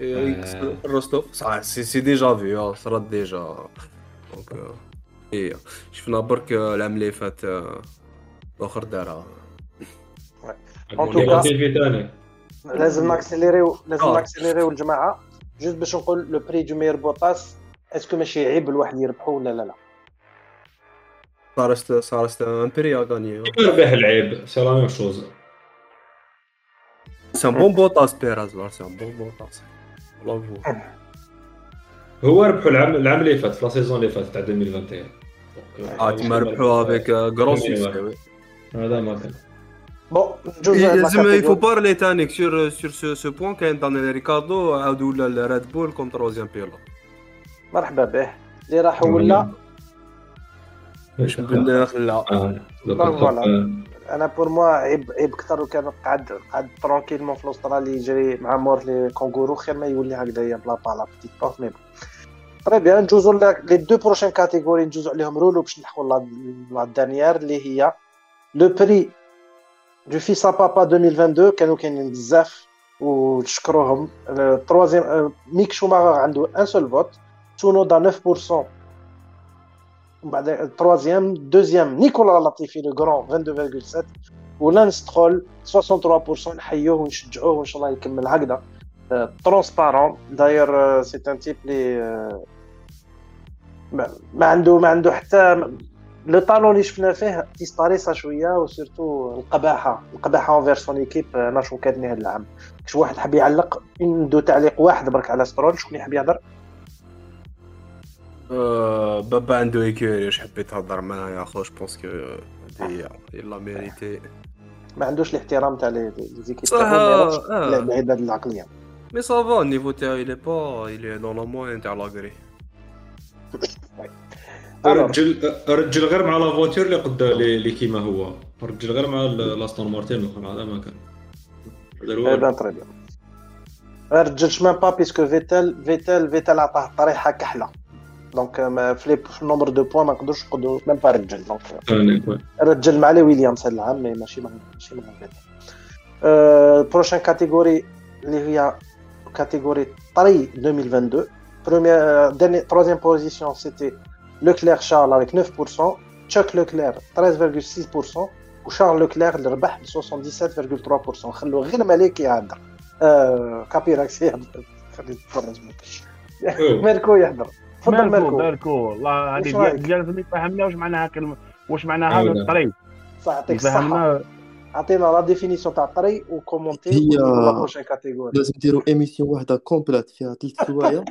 [SPEAKER 3] يكسر الروستوف صح si si déjà في صرات déjà دونك هي شفنا برك العام اللي فات آه، الآخر دارها
[SPEAKER 5] نيجاتيفي ثاني
[SPEAKER 1] لازم ناكسيليريو لازم
[SPEAKER 3] آه.
[SPEAKER 1] ناكسيليريو الجماعة. جوست باش نقول لو بري دو مير بوتاس اسكو ماشي عيب الواحد يربحو ولا لا؟ لا.
[SPEAKER 3] صارت صارت ان بري غاني
[SPEAKER 5] ربح العيب سي لا ميم شوز
[SPEAKER 3] سي ان بون بوتاس بيريز سي ان بون والله
[SPEAKER 5] هو ربحوا العام العام اللي فات في لا سيزون اللي فاتت تاع 2021
[SPEAKER 3] آه تما ربحوا افيك غران سوسي
[SPEAKER 5] هذا ما كان.
[SPEAKER 1] بون على
[SPEAKER 3] لازم يفو. بارلي تانيك سور سور سو سو بوان كاين دانيل ريكاردو عاود ولا الريد بول كوم تروزيام بيلوت
[SPEAKER 1] مرحبا به. اللي راح ولا
[SPEAKER 3] بن خلا
[SPEAKER 5] آه،
[SPEAKER 1] فوالا.
[SPEAKER 5] آه،
[SPEAKER 1] أنا بور موا عيب عيب أكثر وكان قعد قعد ترونكيلمون في الأسترالي يجري مع مور لي كونغورو. خير ما يولي هكذايا بلا با لا بتيت باف مي بون très bien ندوزو les deux prochaines catégories ندوزو عليهم. رولو باش نحكوا la dernière اللي هي le prix de fils à papa 2022 كانوا كاينين بزاف ونشكروهم. ال troisième ميك شوماغر عنده un seul vote تسونودا 9% ومن بعد ال troisième deuxième نيكولا لاتيفي le grand 22,7 ولانس سترول 63% نحيوه ونشجعوه وإن شاء الله يكمل هكذا. Transparent. داير c'est un type لي آه، ما عنده ما عنده حتى le talent اللي شفنا فيه ديسباريسا شوية و surtout القباحه القباحة envers son équipe أنا شو كان هذا العام. كش واحد حاب يعلق عنده تعليق واحد برك على سترول شكون يحب يهضر؟
[SPEAKER 3] بابا عنده écurie واش حبيت تهضر معاه يا خو je pense que هادي هي l'a mérité.
[SPEAKER 1] ما عندوش الاحترام تاع لي زيكيب
[SPEAKER 3] صح،
[SPEAKER 1] تاعو، ما يروحش
[SPEAKER 3] آه.
[SPEAKER 1] للعباد العقليه
[SPEAKER 3] مي سافا النيفو تاعو il est pas il est dans la moyenne تاع لاغري
[SPEAKER 5] رجل رجل غير مع لا فواتور اللي قد اللي اللي كيما هو رجل غير مع ال- لاستون مارتين الاخر هذا ما كان هذا
[SPEAKER 1] اي
[SPEAKER 5] الوالد
[SPEAKER 1] بان تري بيان ما رجلش ميم با بيسكو فيتال فيتال فيتال عطاه الطريحه كحله دونك ما في لي- في النومبر دو بوان ما نقدرش نقولوا ميم با رجل دونك
[SPEAKER 5] ثاني خويا.
[SPEAKER 1] رجل مع لي ويليامز هذا العام مي ماشي مع ماشي مع فيتال البروشان كاتيجوري اللي هي كاتيجوري طري 2022 première dernier troisième position c'était Leclerc Charles avec 9% Chuck Leclerc 13,6% وشارل لوكلير اللي ربح ب 77,3% خلوه غير ملك يهدر آه كابيراكس يهدر خلي يتفرج
[SPEAKER 5] أوه.
[SPEAKER 1] ميركو يهدر تفضل
[SPEAKER 6] ميركو
[SPEAKER 1] ميركو
[SPEAKER 6] ميركو والله
[SPEAKER 1] وش
[SPEAKER 6] هذه
[SPEAKER 1] رأيك؟
[SPEAKER 6] ديال لازم يفهمنا واش معناها كلمه واش معناها
[SPEAKER 5] أولا.
[SPEAKER 6] هذا الطريق
[SPEAKER 1] صح يعطيك الصحة
[SPEAKER 6] يفهمنا
[SPEAKER 1] عطينا لا ديفينيسيون تاع الطري وكومونتي
[SPEAKER 4] هي-
[SPEAKER 1] لا بروشين كاتيجوري
[SPEAKER 4] لازم نديرو ايميسيون واحده كومبليت فيها ثلاث سوايع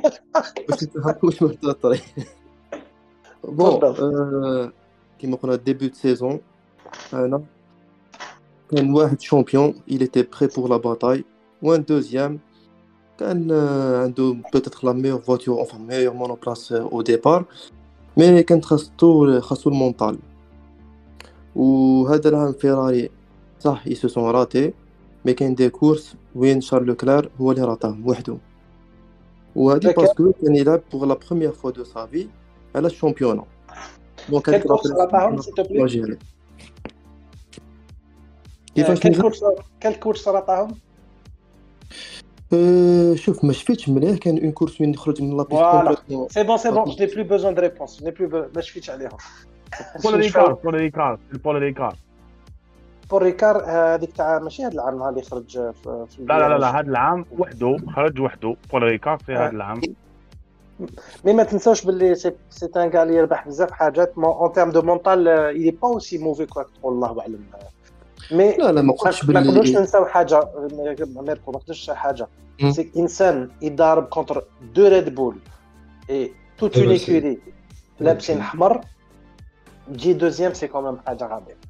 [SPEAKER 4] باش نفهموا واش معناتها الطريق بون
[SPEAKER 1] تفضل.
[SPEAKER 4] آه، كيما قلنا ديبي دو سيزون انا كان واحد شامبيون il était prêt pour la bataille وان دوزيام كان آه، عنده بوتيتر لا ميور فواتور enfin ميور مونوبلاس او ديبار مي كانت خاصو خاصو المونطال وهذا العام فيراري صح ils se sont ratés مي كاين دي كورس وين شارل لوكلير هو اللي راتاهم وحده وهادي
[SPEAKER 1] لكن-
[SPEAKER 4] باسكو كان يلعب بوغ لا بروميير فوا دو سافي على الشامبيونا دونك
[SPEAKER 1] كيل كورس راتاهم سي تو بلي
[SPEAKER 4] جيري كيفاش
[SPEAKER 1] كيل
[SPEAKER 4] نزل
[SPEAKER 1] كورس كيل كورس راتاهم
[SPEAKER 4] أه شوف ما شفتش مليح كان اون كورس وين خرج من لابيس
[SPEAKER 1] فوالا.
[SPEAKER 4] كومبليتمون
[SPEAKER 1] سي بون سي بون جو ني بلو بوزون دو ريبونس ني بلو ما شفتش عليهم
[SPEAKER 6] بول ريكار بول ريكار بول ريكار
[SPEAKER 1] بور ريكار هذيك تاع ماشي هذا العام اللي خرج في في
[SPEAKER 6] لا لا لا لا هذا العام وحده خرج وحده. بول ريكار في هذا العام.
[SPEAKER 1] مي ما تنساوش باللي سي ان كاع اللي يربح بزاف حاجات اون تيرم دو مونتال il با اوسي موفي كوا تقول الله أعلم. مي
[SPEAKER 4] لا لا ما قلتش
[SPEAKER 1] ما نقدروش
[SPEAKER 4] باللي
[SPEAKER 1] ننساو حاجة ميركو ما نقدرش
[SPEAKER 4] حاجة.
[SPEAKER 1] سي انسان يضارب كونتر دو ريد بول اي توت اون ايكوري لابسين احمر تجي دوزيام سي كوميم حاجة غاديه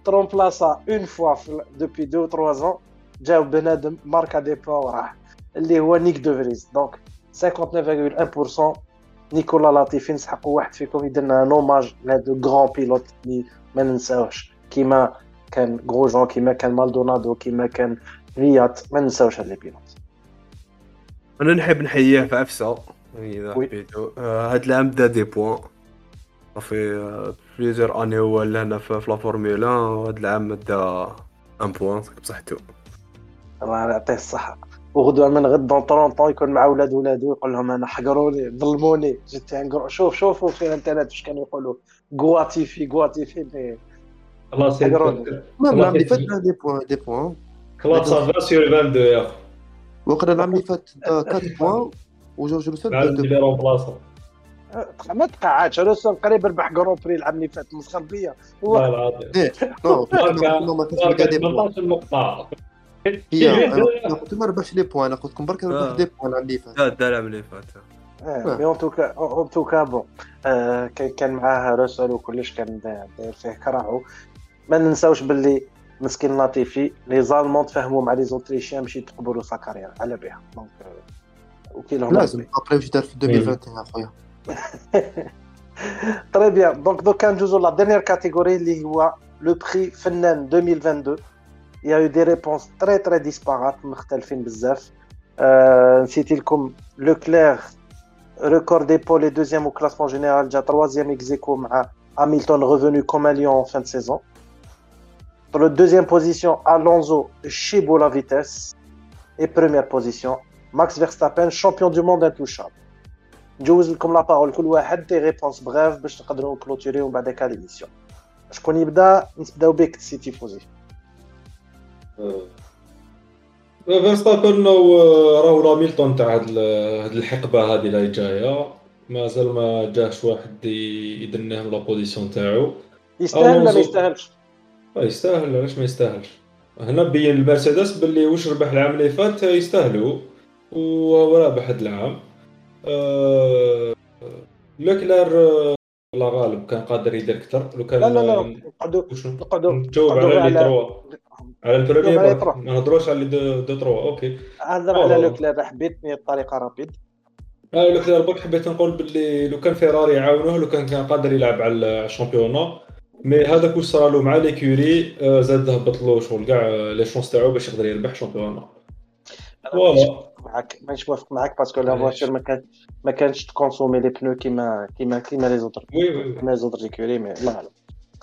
[SPEAKER 1] Latifi,
[SPEAKER 5] Bidon
[SPEAKER 1] remplacé. Bidon Latifi, remplacé une fois f- depuis deux ou trois ans. جاو بنادم ماركا دي بوا وراح اللي هو نيك دو فريز دونك 59.1% نيكولا لاتيفي نسحقوا واحد فيكم يدير لنا نوماج لهذا غران بيلوت اللي ما ننساوش كيما كان غروجون كيما كان مالدونادو كيما كان فيات ما ننساوش هاد لي بيلوت
[SPEAKER 3] انا نحب نحييه في افسا اذا
[SPEAKER 1] وي.
[SPEAKER 3] حبيتو آه، هاد العام دا دي بوان صافي بليزيور اني هو لهنا في في لا فورمولا وهاد العام دا ان بوان بصحتو.
[SPEAKER 1] الله يعطيه الصحة. وغدوة من غد دون 30 طون يكون مع ولاد ولادو يقول لهم أنا حقروني ظلموني. جيت شوف شوفوا في الإنترنت واش كانوا يقولوا. غواتيفي غواتيفي مي.
[SPEAKER 5] خلاص
[SPEAKER 1] حقروني.
[SPEAKER 4] ما
[SPEAKER 5] الله
[SPEAKER 4] العام اللي فات دي بوان دي بوان.
[SPEAKER 5] خلاص صافا سير 22 يا اخو
[SPEAKER 4] وقرا العام اللي فات دا 4 بوان وجورج
[SPEAKER 5] عاود
[SPEAKER 4] 2
[SPEAKER 5] لي رومبلاسون
[SPEAKER 1] ما تقعدش. روسون قريب ربح جرون بري العام اللي فات مسخر بيا
[SPEAKER 5] والله
[SPEAKER 1] هو
[SPEAKER 5] العظيم
[SPEAKER 4] نو
[SPEAKER 5] ماركا
[SPEAKER 4] ما كانش دا دي بوان
[SPEAKER 5] 18 نقطة
[SPEAKER 4] هي أنا قلت ما ربحش لي بوان قلت لكم برك ربح
[SPEAKER 3] آه.
[SPEAKER 4] دي بوان العام اللي فات.
[SPEAKER 3] دا العام اللي فات.
[SPEAKER 1] مي اون توكا اون توكا بون آه، كان معاه روسول وكلش كان دا- داير فيه كراهو. ما ننساوش باللي مسكين لاتيفي لي زالمون تفاهموا مع لي زوتريشيان باش يتقبلوا سا كارير على بها دونك آه، وكيلهم
[SPEAKER 4] لازم. ابري واش دار في 2021 أخويا.
[SPEAKER 1] Très bien. Donc, donc la dernière catégorie, le prix Fennen 2022. Il y a eu des réponses très très disparates, euh, C'était comme Leclerc, record d'épaule et deuxième au classement général, déjà troisième ex Hamilton revenu comme un lion en fin de saison. Dans la deuxième position, Alonso Chibo la vitesse. Et première position, Max Verstappen, champion du monde intouchable. نجوز لكم la parole كل واحد des réponses brèves باش نقدروا نكلوتيريو بعد هكا l'émission شكون يبدا؟ نبداو بك سي تيفوزي.
[SPEAKER 5] فيرستابن راهو راه هاميلتون تاع هاد ال- هاد الحقبة هادي اللي جاية مازال ما جاش واحد ي- يدنهم la position تاعو.
[SPEAKER 1] يستاهل ولا ما. يستاهلش؟
[SPEAKER 5] يستاهل. علاش ما يستاهلش؟ هنا بين المرسيدس باللي واش ربح العام اللي فات يستاهلوا. ورابح هذا العام. آه، لوكلير آه، لا غالب كان قادر يدير أكثر لو كان
[SPEAKER 1] لا لا لا نقعدوا
[SPEAKER 5] وشنو؟
[SPEAKER 1] نقعدوا
[SPEAKER 5] نجاوب على
[SPEAKER 1] les
[SPEAKER 5] trois على.
[SPEAKER 1] trois.
[SPEAKER 5] ما نهضروش على les deux, trois OK
[SPEAKER 1] هضر. على لوكلير حبيتني بطريقه rapide
[SPEAKER 5] آه لوكلير برك حبيت نقول باللي لو كان فيراري يعاونوه لو كان كان قادر يلعب على ال championnat mais هذاك واش صرا له مع l'écurie آه، زاد هبط له شغل كاع les chances تاعو باش يقدر يربح championnat
[SPEAKER 1] أنا
[SPEAKER 5] voilà.
[SPEAKER 1] مانيش موافق معاك مانيش موافق معاك parce que
[SPEAKER 5] la.
[SPEAKER 1] voiture ما كان ما كانش ت consommer les pneus كيما كيما كيما
[SPEAKER 5] les autres oui
[SPEAKER 1] كيما les autres l'écurie mais الله اعلم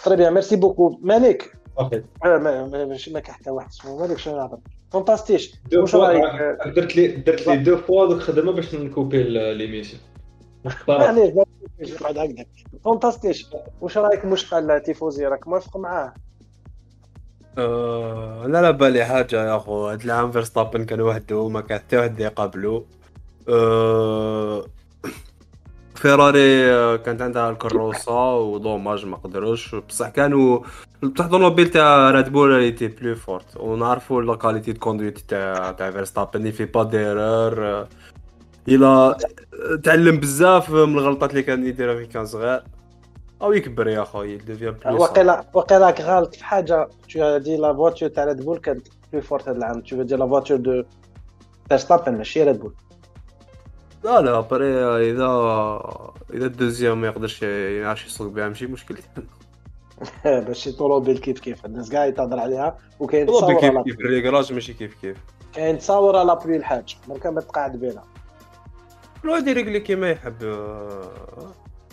[SPEAKER 1] très bien merci beaucoup مالك
[SPEAKER 5] صافي
[SPEAKER 1] ما ما- ماشي ما كان حتى واحد اسمه مالك شنو نهضر فانتاستيش
[SPEAKER 5] دو
[SPEAKER 1] واش رايك
[SPEAKER 5] درت لي درت les deux fois دوك خدمه باش ن couper
[SPEAKER 1] l'émission معليش بعد هكذاك فانتاستيش واش رايك مشقى التيفوزي راك موافق معاه
[SPEAKER 3] آه، لا لا بالي حاجة يا أخو. هاد العام فيرستابن كان وحده ما كان حتى واحد يقابلو آه، فيراري آه، كانت عندها الكروسة و dommage ما قدروش. بصح كانوا بصح الطوموبيل تاع ريد بول était plus forte ونعرفوا la qualité de conduite تاع تاع فيرستابن fait pas d'erreurs إلى تعلم بزاف من الغلطات اللي كان يديرها في كان صغير. أو يكبر يا اخويا devient plus
[SPEAKER 1] وقيلا وقيلا غلط في حاجة. tu dis la voiture تاع ريد بول كانت plus forte هذا العام. tu dis la voiture de فيرستابن ماشي ريد بول
[SPEAKER 3] لا لا après اذا إذا ال deuxième ما يقدرش يعرفش يسوق بها ماشي مشكل
[SPEAKER 1] ماشي طوموبيل كيف كيف. الناس كاع يتهضر عليها وكاين تصاور
[SPEAKER 3] كيف كيف الريكراج ماشي كيف كيف.
[SPEAKER 1] كاين تصاور على بلي الحاج. كان ما تقاعد بينا.
[SPEAKER 3] الواحد يريقلي كيما يحب.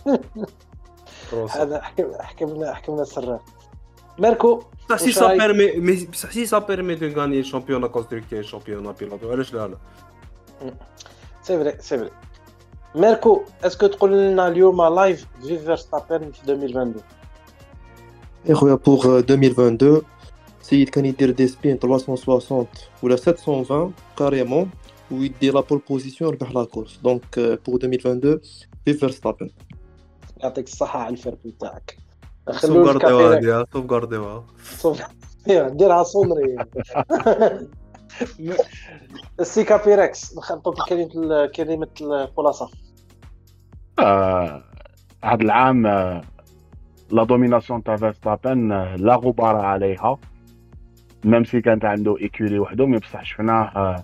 [SPEAKER 3] آه. كروسة.
[SPEAKER 1] هذا حكم- حكمنا حكمنا السرار ماركو
[SPEAKER 3] بصح سي
[SPEAKER 1] واش
[SPEAKER 3] سا
[SPEAKER 1] رايك؟
[SPEAKER 3] بيرمي مي- بصح سي سا بيرمي دو غاني الشامبيون كونستركتير الشامبيون بيلوتو علاش لا لا
[SPEAKER 1] سي فري سي فري ماركو اسكو تقول لنا اليوم لايف في فيرستابن في 2022
[SPEAKER 4] يا خويا بوغ 2022 سيد كان يدير دي سبين 360 ولا 720 كاريمون ويدي لا بول بوزيسيون ربح لا كورس دونك بوغ 2022 في فيرستابن
[SPEAKER 1] يعطيك الصحة على الفيربل تاعك
[SPEAKER 3] غارديوها
[SPEAKER 1] الكافي
[SPEAKER 3] هادي سوف غارديوها
[SPEAKER 1] صوف- ديرها صونري السي كابيركس نخلطوا في كلمة كلمة الخلاصة.
[SPEAKER 2] آه، هذا العام آه، لا دوميناسيون تاع فيرستابن آه، لا غبار عليها. ميم سي كانت عنده ايكولي وحده مي بصح شفناه آه،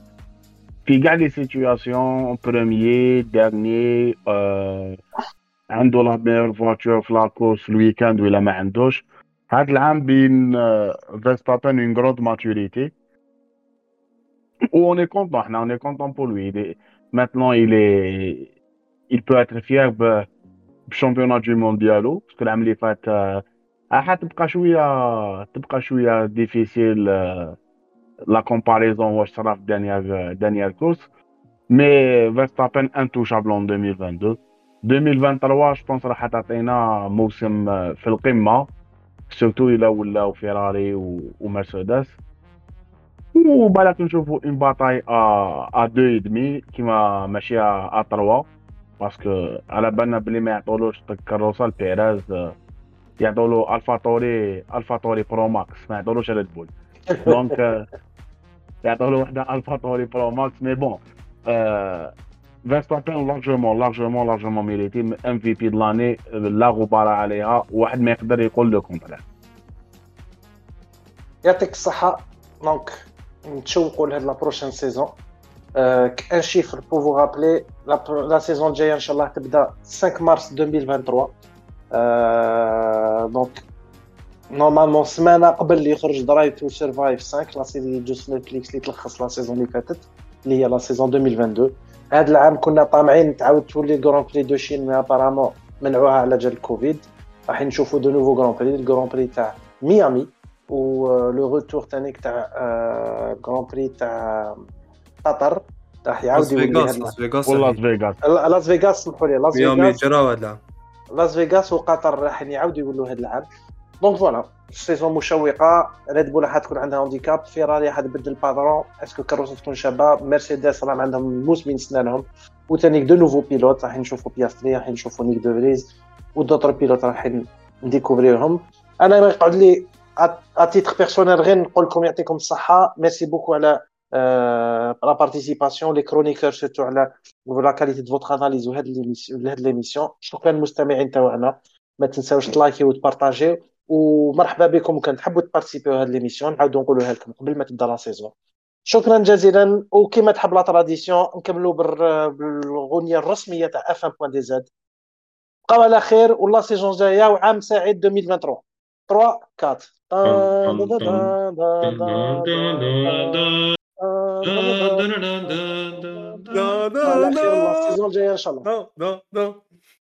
[SPEAKER 2] في كاع لي سيتوياسيون بروميي ديرني آه، عنده لا ميور فواتور في لا كورس الويكاند ولا ما عندوش هذا العام بين آه، فيرستابن اون غروند ماتوريتي و on est content حنا on est content pour lui il est maintenant il est il peut être fier ب- بالشامبيونات دو موند ديالو باسكو العام اللي فات آه، راح تبقى شويه تبقى شويه ديفيسيل آه، لا كومباريزون واش صرا في دانيير دانيير كورس مي فيرستابن انتوشابل ان 2022 2023 جو بونس راح تعطينا موسم آه، في القمة. سورتو إلى ولاو فيراري و- ومرسيدس. وبالك نشوفوا une bataille à deux et demi كيما ماشي à 3 parce que على بالنا بلي ما يعطولوش الكروسه لبيريز آه، يعطولو ألفا توري ألفا توري pro Max ما يعطولوش ريد بول. donc آه، يعطولو وحدة ألفا توري pro Max مي بون فيرستابن لارجومون لارجومون لارجومون ميريتي ام في بي دلاني لا غبار عليها واحد ما يقدر يقول لو كونترير
[SPEAKER 1] يعطيك الصحة دونك نتشوقوا لهاد لا بروشين سيزون ان شيفر بو فو رابلي لا سيزون الجاية ان شاء الله تبدا 5 مارس 2023 دونك نورمالمون سمانة قبل اللي يخرج درايف تو سيرفايف 5 لا سيري جوست نتفليكس اللي تلخص لا سيزون اللي فاتت اللي هي لا سيزون 2022 هذا العام كنا طامعين تعاود تولي الجران بري دو شين مي ابارامون منعوها على جال الكوفيد راح نشوفوا de nouveaux grands prix ال grand prix تاع ميامي و le retour تانيك تاع grand prix تاع قطر. راح
[SPEAKER 3] لاس
[SPEAKER 1] يعاود يولي
[SPEAKER 3] لاس فيغاس
[SPEAKER 2] ولاس فيغاس
[SPEAKER 1] لاس فيغاس سمحوا لي لاس
[SPEAKER 3] ميامي
[SPEAKER 1] فيغاس
[SPEAKER 3] جراو هاد العام.
[SPEAKER 1] لاس فيغاس وقطر راح يعاودوا يولوا هذا العام. donc voilà ال saison مشوقة ريد بول راح تكون عندها handicap فيراري راح تبدل patron est-ce que كروسه تكون شابة مرسيدس راهم عندهم موسمين سنانهم وثاني de nouveaux pilotes راح نشوفوا بياستري راح نشوفوا نيك دو و d'autres pilotes راح نديكوفريهم أنا ما يقعد à titre personnel غير نقول لكم يعطيكم الصحة. merci beaucoup على la participation les chroniqueurs surtout على la qualité de votre analyse وهاد هاد l'émission شكرا للمستمعين تاعنا ما تنساوش تلايكي وتبارطاجيو ومرحبا بكم كان تحبوا تبارتيسيبيو هاد l'émission نعاودو نقولوها لكم قبل ما تبدا la saison شكرا جزيلا وكما تحب la tradition نكملوا بالغنيه الرسميه تاع F 1 point DZ بقاو على خير والله saison جاية وعام سعيد 2023 3 4 ال saison الجايه ان شاء الله